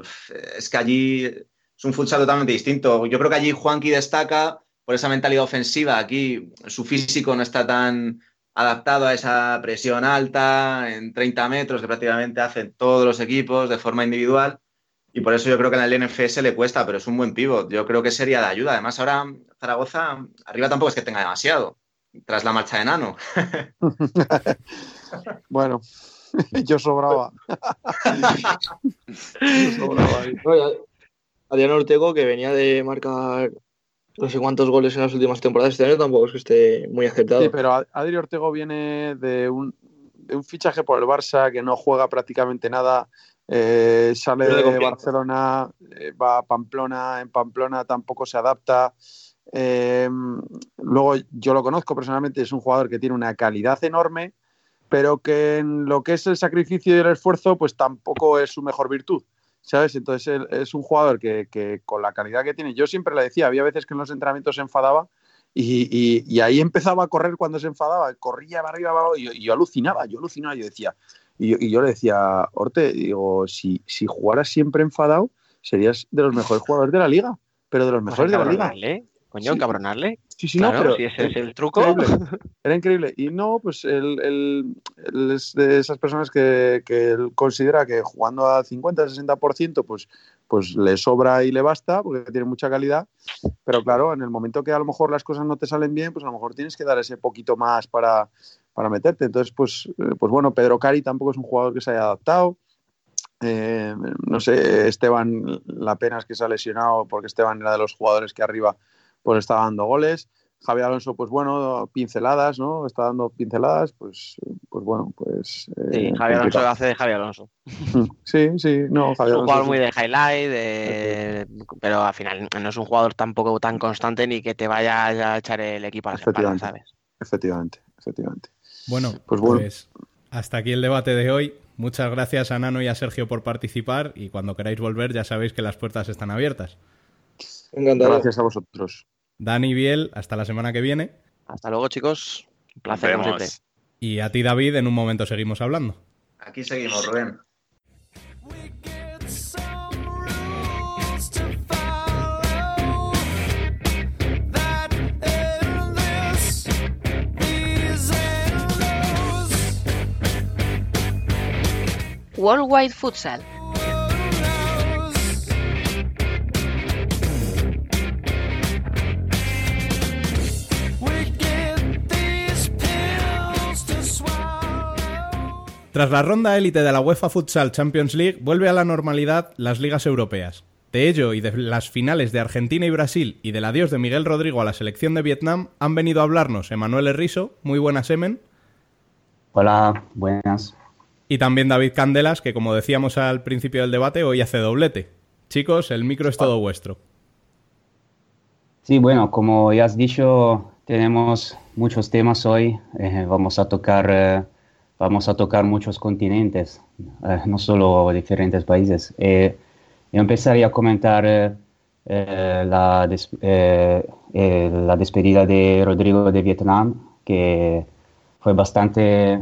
Es que allí es un futsal totalmente distinto. Yo creo que allí Juanqui destaca por esa mentalidad ofensiva. Aquí su físico no está tan adaptado a esa presión alta en 30 metros que prácticamente hacen todos los equipos de forma individual. Y por eso yo creo que en el NFS le cuesta, pero es un buen pivot. Yo creo que sería de ayuda. Además, ahora Zaragoza, arriba tampoco es que tenga demasiado, tras la marcha de Nano. bueno, yo sobraba. yo sobraba. Adriano Ortego, que venía de marcar no sé cuántos goles en las últimas temporadas este año, tampoco es que esté muy acertado. Sí, pero Adriano Ortego viene de un, de un fichaje por el Barça que no juega prácticamente nada eh, sale de, Barcelona, eh, va a Pamplona, en Pamplona tampoco se adapta. Eh, luego yo lo conozco personalmente, es un jugador que tiene una calidad enorme, pero que en lo que es el sacrificio y el esfuerzo, pues tampoco es su mejor virtud. ¿Sabes? Entonces es un jugador que, con la calidad que tiene, yo siempre le decía, había veces que en los entrenamientos se enfadaba y, ahí empezaba a correr cuando se enfadaba, corría para arriba, abajo, y yo alucinaba, yo alucinaba, yo decía, y, yo le decía, Orte, digo, si, si jugaras siempre enfadado, serías de los mejores jugadores de la liga, pero de los pues mejores de la liga. Coño, encabronarle. Sí, sí, no, pero. Si ese es el truco. Era increíble. Y no, pues él, es de esas personas que, que, él considera que jugando a 50, 60%, pues, pues le sobra y le basta, porque tiene mucha calidad. Pero claro, en el momento que a lo mejor las cosas no te salen bien, pues a lo mejor tienes que dar ese poquito más para, para meterte. Entonces, pues, eh, pues bueno, Pedro Cari tampoco es un jugador que se haya adaptado. Eh, no sé, Esteban, la pena es que se ha lesionado porque Esteban era de los jugadores que arriba pues estaba dando goles. Javier Alonso, pues bueno, pinceladas, ¿no? Está dando pinceladas, pues, pues bueno, pues... Eh, sí, Javier Alonso hace de Javier Alonso. Sí, sí, no, Javier Es un jugador muy de highlight, pero al final no es un jugador tampoco tan constante ni que te vaya a echar el equipo a la espalda, ¿sabes? Efectivamente, efectivamente. Bueno, pues, pues hasta aquí el debate de hoy. Muchas gracias a Nano y a Sergio por participar y cuando queráis volver ya sabéis que las puertas están abiertas. Gracias a vosotros. Dani Biel, hasta la semana que viene. Hasta luego, chicos. Un placer, Y a ti, David, en un momento seguimos hablando. Aquí seguimos, Rubén. Worldwide Futsal. Tras la ronda élite de la UEFA Futsal Champions League, vuelve a la normalidad las ligas europeas. De ello y de las finales de Argentina y Brasil y del adiós de Miguel Rodrigo a la selección de Vietnam han venido a hablarnos Emanuel Herriso. Muy buenas, Emen. Hola, buenas y también David Candelas, que como decíamos al principio del debate, hoy hace doblete. Chicos, el micro es todo vuestro. Sí, bueno, como ya has dicho, tenemos muchos temas hoy. Eh, vamos a tocar, eh, vamos a tocar muchos continentes, eh, no solo diferentes países. yo empezaría a comentar la, la despedida de Rodrigo de Vietnam, que fue bastante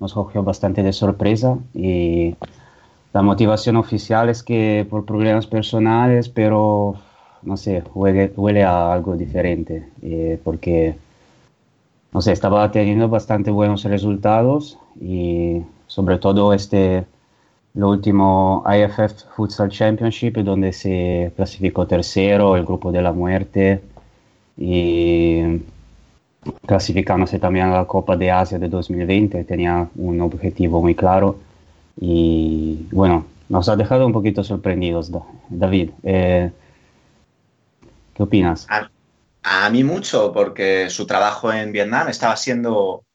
nos cogió bastante de sorpresa y la motivación oficial es que por problemas personales, pero no sé, huele, a algo diferente, eh, porque, no sé, estaba teniendo bastante buenos resultados y sobre todo este, lo último IFF Futsal Championship, donde se clasificó tercero, el grupo de la muerte, y clasificándose también a la Copa de Asia de 2020, tenía un objetivo muy claro y bueno, nos ha dejado un poquito sorprendidos, David. Eh, ¿Qué opinas? A, mí mucho, porque su trabajo en Vietnam estaba siendo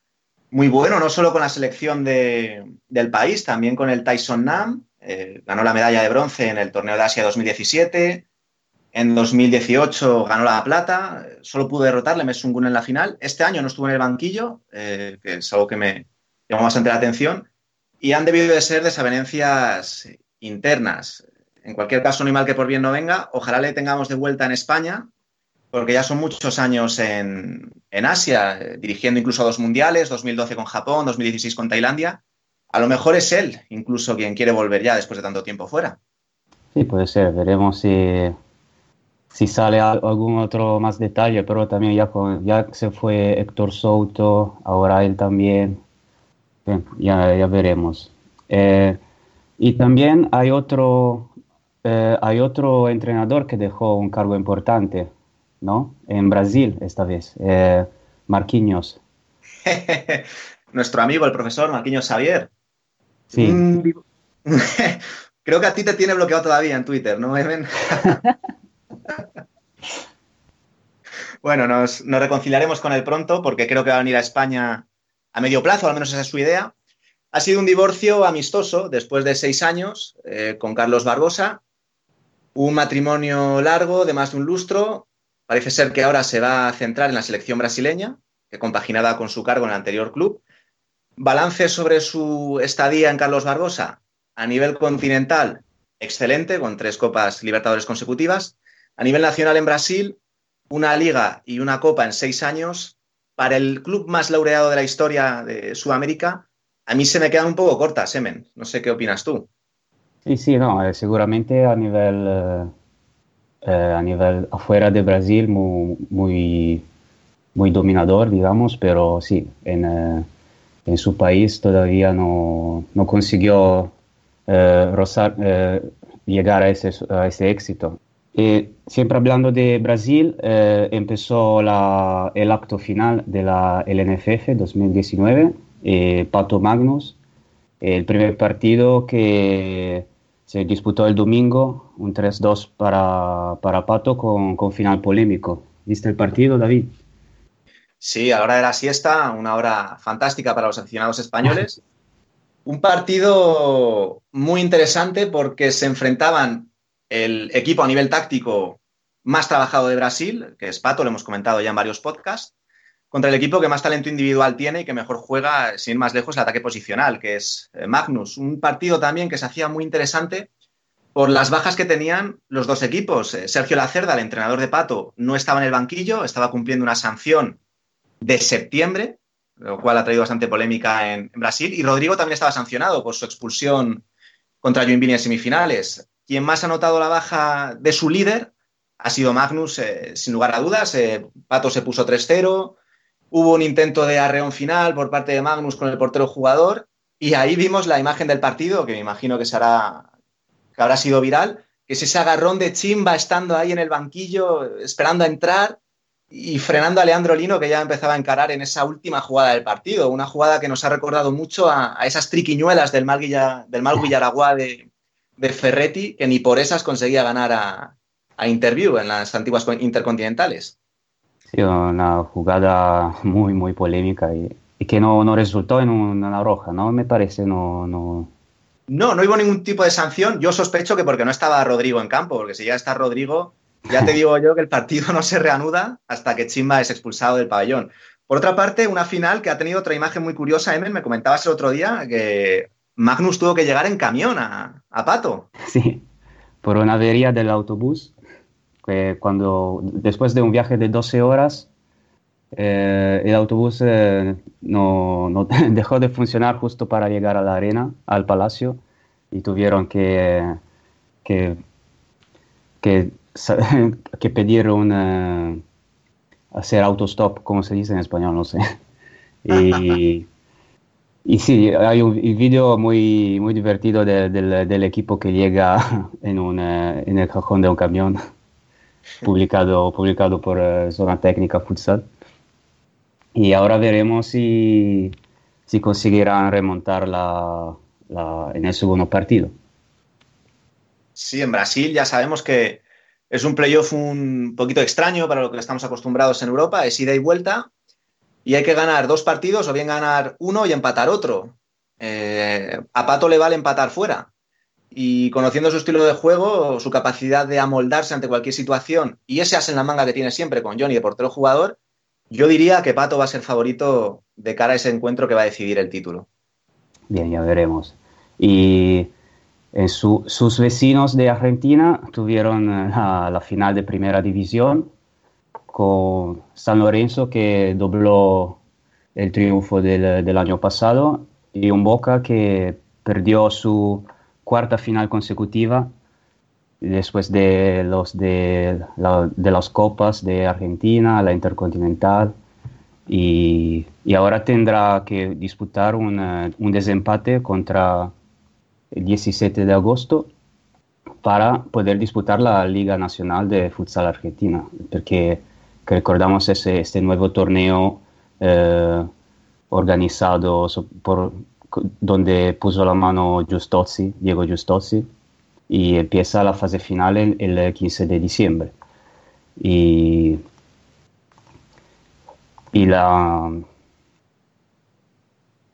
muy bueno, no solo con la selección del país, también con el Tyson Nam. Eh, ganó la medalla de bronce en el torneo de Asia 2017. En 2018 ganó la plata, solo pudo derrotarle a Mesungun en la final. Este año no estuvo en el banquillo, eh, que es algo que me llamó bastante la atención, y han debido de ser desavenencias internas. En cualquier caso, no mal que por bien no venga. Ojalá le tengamos de vuelta en España, porque ya son muchos años en, en Asia, eh, dirigiendo incluso dos mundiales, 2012 con Japón, 2016 con Tailandia. A lo mejor es él, incluso quien quiere volver ya después de tanto tiempo fuera. Sí, puede ser. Veremos si si sale algún otro más detalle, pero también ya, ya se fue Héctor Souto, ahora él también, ya, ya veremos. Eh, y también hay otro, eh, hay otro entrenador que dejó un cargo importante, ¿no? En Brasil esta vez, eh, Marquinhos. Nuestro amigo, el profesor Marquinhos Xavier. Sí. Creo que a ti te tiene bloqueado todavía en Twitter, ¿no, Evan? bueno, nos, reconciliaremos con él pronto porque creo que va a venir a España a medio plazo, al menos esa es su idea. Ha sido un divorcio amistoso después de seis años eh, con Carlos Barbosa. Un matrimonio largo de más de un lustro. Parece ser que ahora se va a centrar en la selección brasileña, que compaginada con su cargo en el anterior club. Balance sobre su estadía en Carlos Barbosa. A nivel continental, excelente, con tres Copas Libertadores consecutivas. A nivel nacional en Brasil, una liga y una copa en seis años, para el club más laureado de la historia de Sudamérica, a mí se me quedan un poco cortas, Semen. No sé qué opinas tú. Sí, sí, no, eh, seguramente a nivel, eh, eh, a nivel afuera de Brasil muy, muy, dominador, digamos, pero sí, en, en su país todavía no, no consiguió rozar, llegar a ese, a ese éxito. Eh, siempre hablando de Brasil, eh, empezó el acto final de la LNFF 2019, eh, Pato Magnus, el primer partido que se disputó el domingo, un 3-2 para, para, Pato con, con, final polémico. ¿Viste el partido, David? Sí, a la hora de la siesta, una hora fantástica para los aficionados españoles. un partido muy interesante porque se enfrentaban el equipo a nivel táctico más trabajado de Brasil, que es Pato, lo hemos comentado ya en varios podcasts, contra el equipo que más talento individual tiene y que mejor juega, sin ir más lejos, el ataque posicional, que es eh, Magnus. Un partido también que se hacía muy interesante por las bajas que tenían los dos equipos. Eh, Sergio Lacerda, el entrenador de Pato, no estaba en el banquillo, estaba cumpliendo una sanción de septiembre, lo cual ha traído bastante polémica en, Brasil, y Rodrigo también estaba sancionado por su expulsión contra Joinville en semifinales. Quien más ha notado la baja de su líder ha sido Magnus, eh, sin lugar a dudas. Pato se puso 3-0. Hubo un intento de arreón final por parte de Magnus con el portero jugador. Y ahí vimos la imagen del partido, que me imagino que, será, que habrá sido viral, que es ese agarrón de Chimba estando ahí en el banquillo, esperando a entrar y frenando a Leandro Lino, que ya empezaba a encarar en esa última jugada del partido. Una jugada que nos ha recordado mucho a, esas triquiñuelas del mal, del mal de, de Ferretti que ni por esas conseguía ganar a, Interview en las antiguas intercontinentales. Sí, una jugada muy, muy polémica y, que no, no, resultó en una roja, ¿no? Me parece, no, no... No, no hubo ningún tipo de sanción. Yo sospecho que porque no estaba Rodrigo en campo, porque si ya está Rodrigo, ya te digo yo que el partido no se reanuda hasta que Chimba es expulsado del pabellón. Por otra parte, una final que ha tenido otra imagen muy curiosa, Emen, me comentabas el otro día que Magnus tuvo que llegar en camión a, Pato. Sí, por una avería del autobús, que cuando después de un viaje de 12 horas, eh, el autobús eh, no, dejó de funcionar justo para llegar a la arena, al palacio, y tuvieron que, que, que, que pedir un... hacer autostop, como se dice en español, no sé. Y y sí, hay un, vídeo muy, muy divertido del equipo que llega en, en el cajón de un camión, publicado, publicado por eh, Zona Técnica Futsal. y ahora veremos si, si conseguirán remontar la, la- en el segundo partido. Sí, en Brasil ya sabemos que es un playoff un poquito extraño para lo que estamos acostumbrados en Europa, es ida y vuelta, y hay que ganar dos partidos o bien ganar uno y empatar otro. Eh, a Pato le vale empatar fuera. Y conociendo su estilo de juego, su capacidad de amoldarse ante cualquier situación y ese as en la manga que tiene siempre con Johnny de portero jugador, yo diría que Pato va a ser favorito de cara a ese encuentro que va a decidir el título. Bien, ya veremos. Y en su- sus vecinos de Argentina tuvieron eh, la, la final de primera división con San Lorenzo que dobló el triunfo del, del año pasado y un Boca que perdió su cuarta final consecutiva después de los de, la- de las copas de Argentina, la Intercontinental y, y ahora tendrá que disputar un, un desempate contra el 17 de agosto para poder disputar la Liga Nacional de Futsal Argentina, porque que recordamos ese, este nuevo torneo eh, organizado por, donde puso la mano Giustozzi, Diego Giustozzi, y empieza la fase final el, el 15 de diciembre. Y, y la...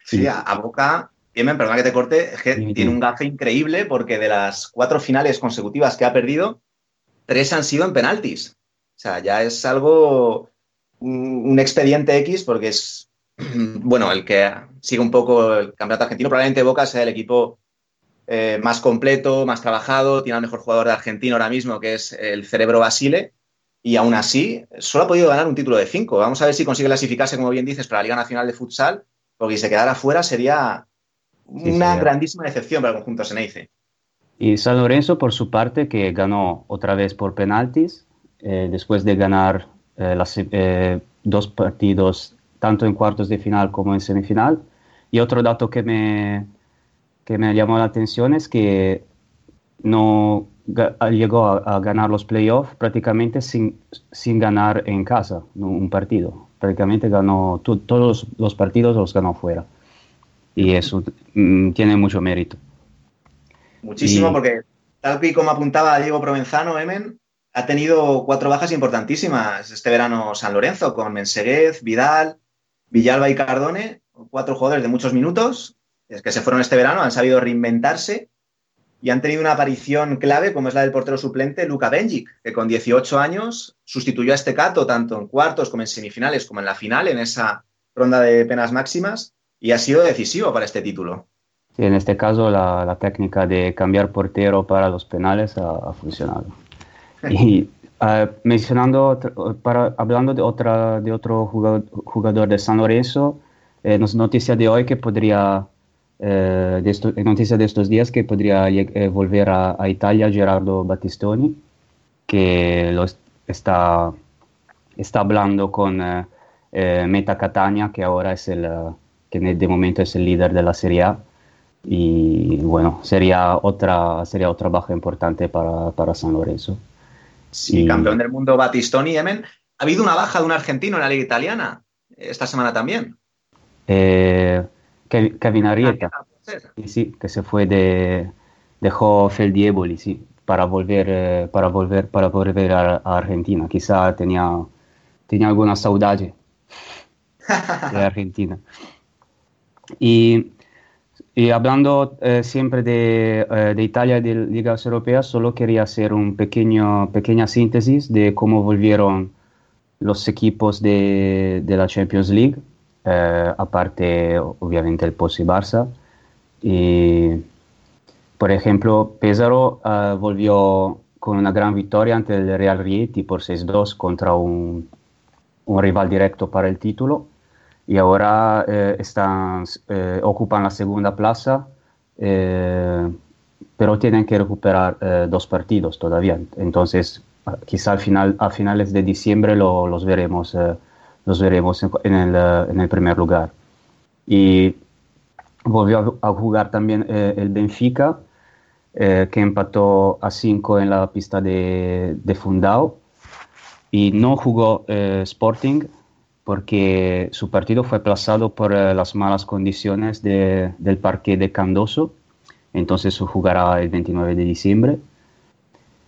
Sí, a, a Boca, Yemen, perdona que te corte, es que tiene un gafe increíble porque de las cuatro finales consecutivas que ha perdido, tres han sido en penaltis. O sea, ya es algo, un, un expediente X porque es, bueno, el que sigue un poco el campeonato argentino, probablemente Boca sea el equipo eh, más completo, más trabajado, tiene al mejor jugador de Argentina ahora mismo, que es el Cerebro Basile, y aún así solo ha podido ganar un título de cinco. Vamos a ver si consigue clasificarse, como bien dices, para la Liga Nacional de Futsal, porque si se quedara fuera sería una sí. grandísima decepción para el conjunto Seneice. Y San Lorenzo, por su parte, que ganó otra vez por penaltis, eh, después de ganar eh, las, eh, dos partidos, tanto en cuartos de final como en semifinal. Y otro dato que me, que me llamó la atención es que no llegó a, a ganar los playoffs prácticamente sin, sin ganar en casa un partido. Prácticamente ganó to- todos los partidos los ganó fuera. Y eso mm, tiene mucho mérito. Muchísimo, Y- porque tal y como apuntaba Diego Provenzano, Emen, ha tenido cuatro bajas importantísimas este verano San Lorenzo, con Menseguez, Vidal, Villalba y Cardone, cuatro jugadores de muchos minutos, es que se fueron este verano, han sabido reinventarse y han tenido una aparición clave como es la del portero suplente Luka Benjic, que con 18 años sustituyó a este Cato tanto en cuartos como en semifinales como en la final, en esa ronda de penas máximas, y ha sido decisivo para este título. Sí, en este caso la, la técnica de cambiar portero para los penales ha, ha funcionado. Y ah, mencionando, para, hablando de, otra, de otro jugador, de San Lorenzo, eh, noticia de hoy que podría, eh, de esto- noticia de estos días que podría eh, volver a, a Italia Gerardo Battistoni, que lo es- está, está hablando con eh, eh, Meta Catania, que ahora es el, eh, que de de momento es el líder de la Serie A. Y bueno, sería otra, sería otra baja importante para, para San Lorenzo. Sí, Y- campeón del mundo Batistoni, Yemen. Ha habido una baja de un argentino en la liga italiana esta semana también. Eh, Kev- Kevin Arrieta, sí, sí, que se fue de, dejó Feldieboli, sí, para volver, eh, para volver, para volver a, a Argentina. Quizá tenía, tenía alguna saudade de Argentina. Y, y hablando eh, siempre de, eh, de Italia y de ligas europeas, solo quería hacer una pequeña síntesis de cómo volvieron los equipos de, de la Champions League, eh, aparte obviamente el Pozzi Barça. Y, por ejemplo, Pesaro eh, volvió con una gran victoria ante el Real Rieti por 6-2 contra un, un rival directo para el título y ahora eh, están, eh, ocupan la segunda plaza, eh, pero tienen que recuperar eh, dos partidos todavía. Entonces, quizá al final, a finales de diciembre lo- los veremos, eh, los veremos en, el, en el primer lugar. Y volvió a jugar también eh, el Benfica, eh, que empató a 5 en la pista de, de Fundao. Y no jugó eh, Sporting, porque su partido fue aplazado por eh, las malas condiciones de- del parque de Candoso, entonces jugará el 29 de diciembre.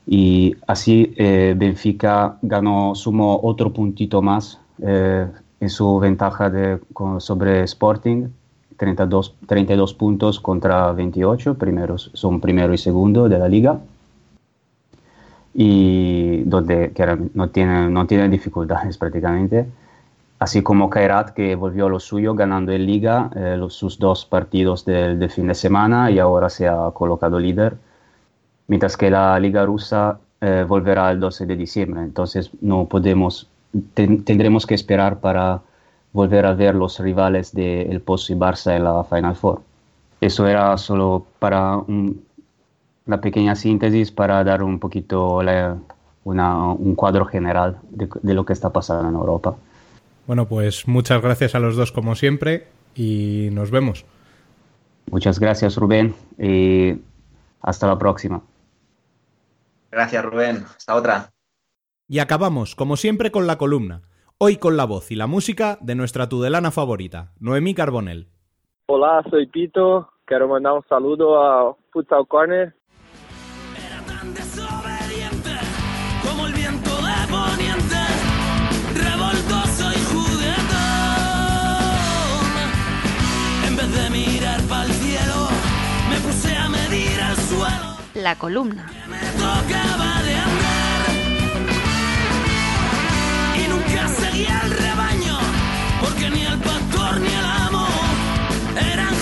Y así eh, Benfica ganó, sumó otro puntito más eh, en su ventaja de- con- sobre Sporting, 32, 32 puntos contra 28, primeros, son primero y segundo de la liga y donde no tienen no tiene dificultades prácticamente. Así como Kairat, que volvió a lo suyo ganando en Liga eh, los- sus dos partidos del, del fin de semana y ahora se ha colocado líder. Mientras que la Liga rusa eh, volverá el 12 de diciembre. Entonces no podemos, ten- tendremos que esperar para volver a ver los rivales del El Pozo y Barça en la Final Four. Eso era solo para un- una pequeña síntesis para dar un poquito la- una- un cuadro general de, de lo que está pasando en Europa. Bueno, pues muchas gracias a los dos como siempre y nos vemos. Muchas gracias Rubén y hasta la próxima. Gracias, Rubén. Hasta otra. Y acabamos, como siempre, con la columna. Hoy con la voz y la música de nuestra tudelana favorita, Noemí Carbonell. Hola, soy Pito. Quiero mandar un saludo a Futsal Corner.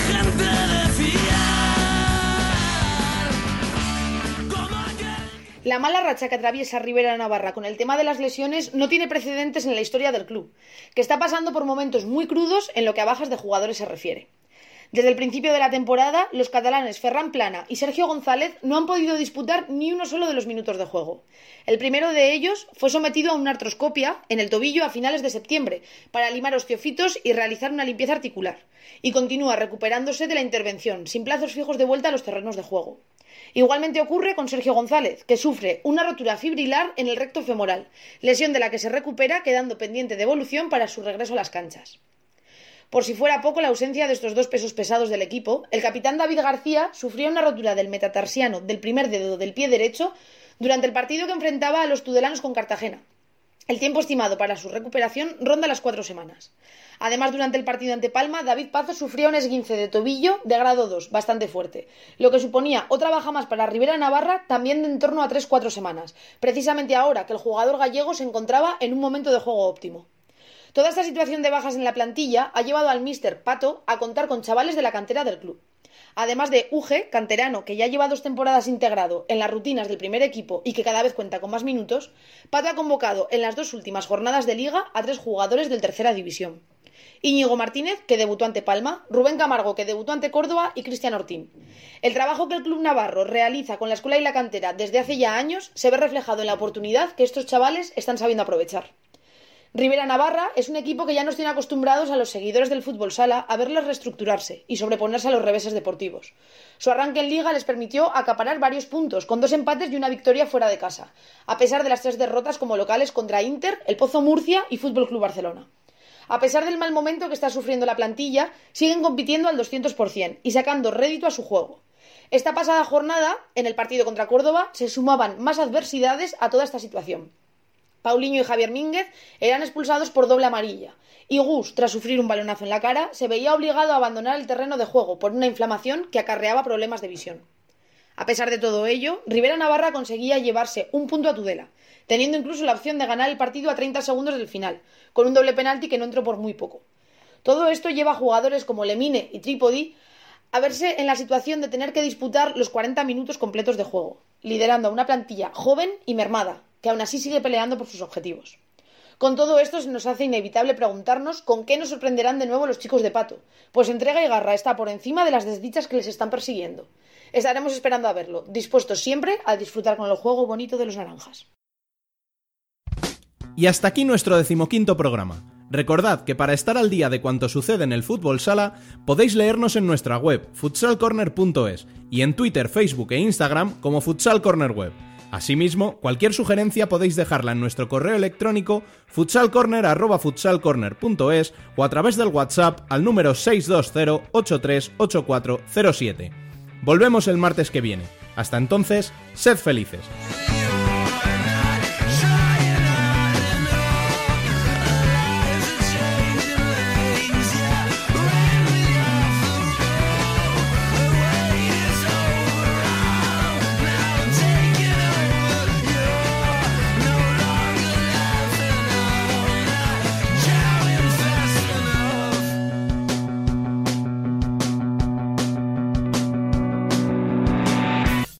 Gente de La mala racha que atraviesa Rivera Navarra con el tema de las lesiones no tiene precedentes en la historia del club, que está pasando por momentos muy crudos en lo que a bajas de jugadores se refiere. Desde el principio de la temporada, los catalanes Ferran Plana y Sergio González no han podido disputar ni uno solo de los minutos de juego. El primero de ellos fue sometido a una artroscopia en el tobillo a finales de septiembre para limar osteofitos y realizar una limpieza articular, y continúa recuperándose de la intervención, sin plazos fijos de vuelta a los terrenos de juego. Igualmente ocurre con Sergio González, que sufre una rotura fibrilar en el recto femoral, lesión de la que se recupera quedando pendiente de evolución para su regreso a las canchas. Por si fuera poco la ausencia de estos dos pesos pesados del equipo, el capitán David García sufrió una rotura del metatarsiano del primer dedo del pie derecho durante el partido que enfrentaba a los tudelanos con Cartagena. El tiempo estimado para su recuperación ronda las cuatro semanas. Además, durante el partido ante Palma, David Pazo sufrió un esguince de tobillo de grado 2, bastante fuerte, lo que suponía otra baja más para Rivera Navarra, también de en torno a 3-4 semanas, precisamente ahora que el jugador gallego se encontraba en un momento de juego óptimo. Toda esta situación de bajas en la plantilla ha llevado al míster Pato a contar con chavales de la cantera del club. Además de Uge, canterano, que ya lleva dos temporadas integrado en las rutinas del primer equipo y que cada vez cuenta con más minutos, Pato ha convocado en las dos últimas jornadas de liga a tres jugadores del tercera división. Íñigo Martínez, que debutó ante Palma, Rubén Camargo, que debutó ante Córdoba, y Cristian Ortín. El trabajo que el Club Navarro realiza con la escuela y la cantera desde hace ya años se ve reflejado en la oportunidad que estos chavales están sabiendo aprovechar. Rivera Navarra es un equipo que ya nos tiene acostumbrados a los seguidores del fútbol sala a verles reestructurarse y sobreponerse a los reveses deportivos. Su arranque en liga les permitió acaparar varios puntos, con dos empates y una victoria fuera de casa, a pesar de las tres derrotas como locales contra Inter, el Pozo Murcia y Fútbol Club Barcelona. A pesar del mal momento que está sufriendo la plantilla, siguen compitiendo al 200% y sacando rédito a su juego. Esta pasada jornada, en el partido contra Córdoba, se sumaban más adversidades a toda esta situación. Paulinho y Javier Mínguez eran expulsados por doble amarilla, y Gus, tras sufrir un balonazo en la cara, se veía obligado a abandonar el terreno de juego por una inflamación que acarreaba problemas de visión. A pesar de todo ello, Rivera Navarra conseguía llevarse un punto a Tudela, teniendo incluso la opción de ganar el partido a 30 segundos del final, con un doble penalti que no entró por muy poco. Todo esto lleva a jugadores como Lemine y Trípodi a verse en la situación de tener que disputar los 40 minutos completos de juego, liderando a una plantilla joven y mermada, que aún así sigue peleando por sus objetivos. Con todo esto se nos hace inevitable preguntarnos con qué nos sorprenderán de nuevo los chicos de Pato, pues entrega y garra está por encima de las desdichas que les están persiguiendo. Estaremos esperando a verlo, dispuestos siempre a disfrutar con el juego bonito de los naranjas. Y hasta aquí nuestro decimoquinto programa. Recordad que para estar al día de cuanto sucede en el fútbol sala, podéis leernos en nuestra web, futsalcorner.es, y en Twitter, Facebook e Instagram como Futsal Corner Web. Asimismo, cualquier sugerencia podéis dejarla en nuestro correo electrónico futsalcorner.futsalcorner.es o a través del WhatsApp al número 620-838407. Volvemos el martes que viene. Hasta entonces, sed felices.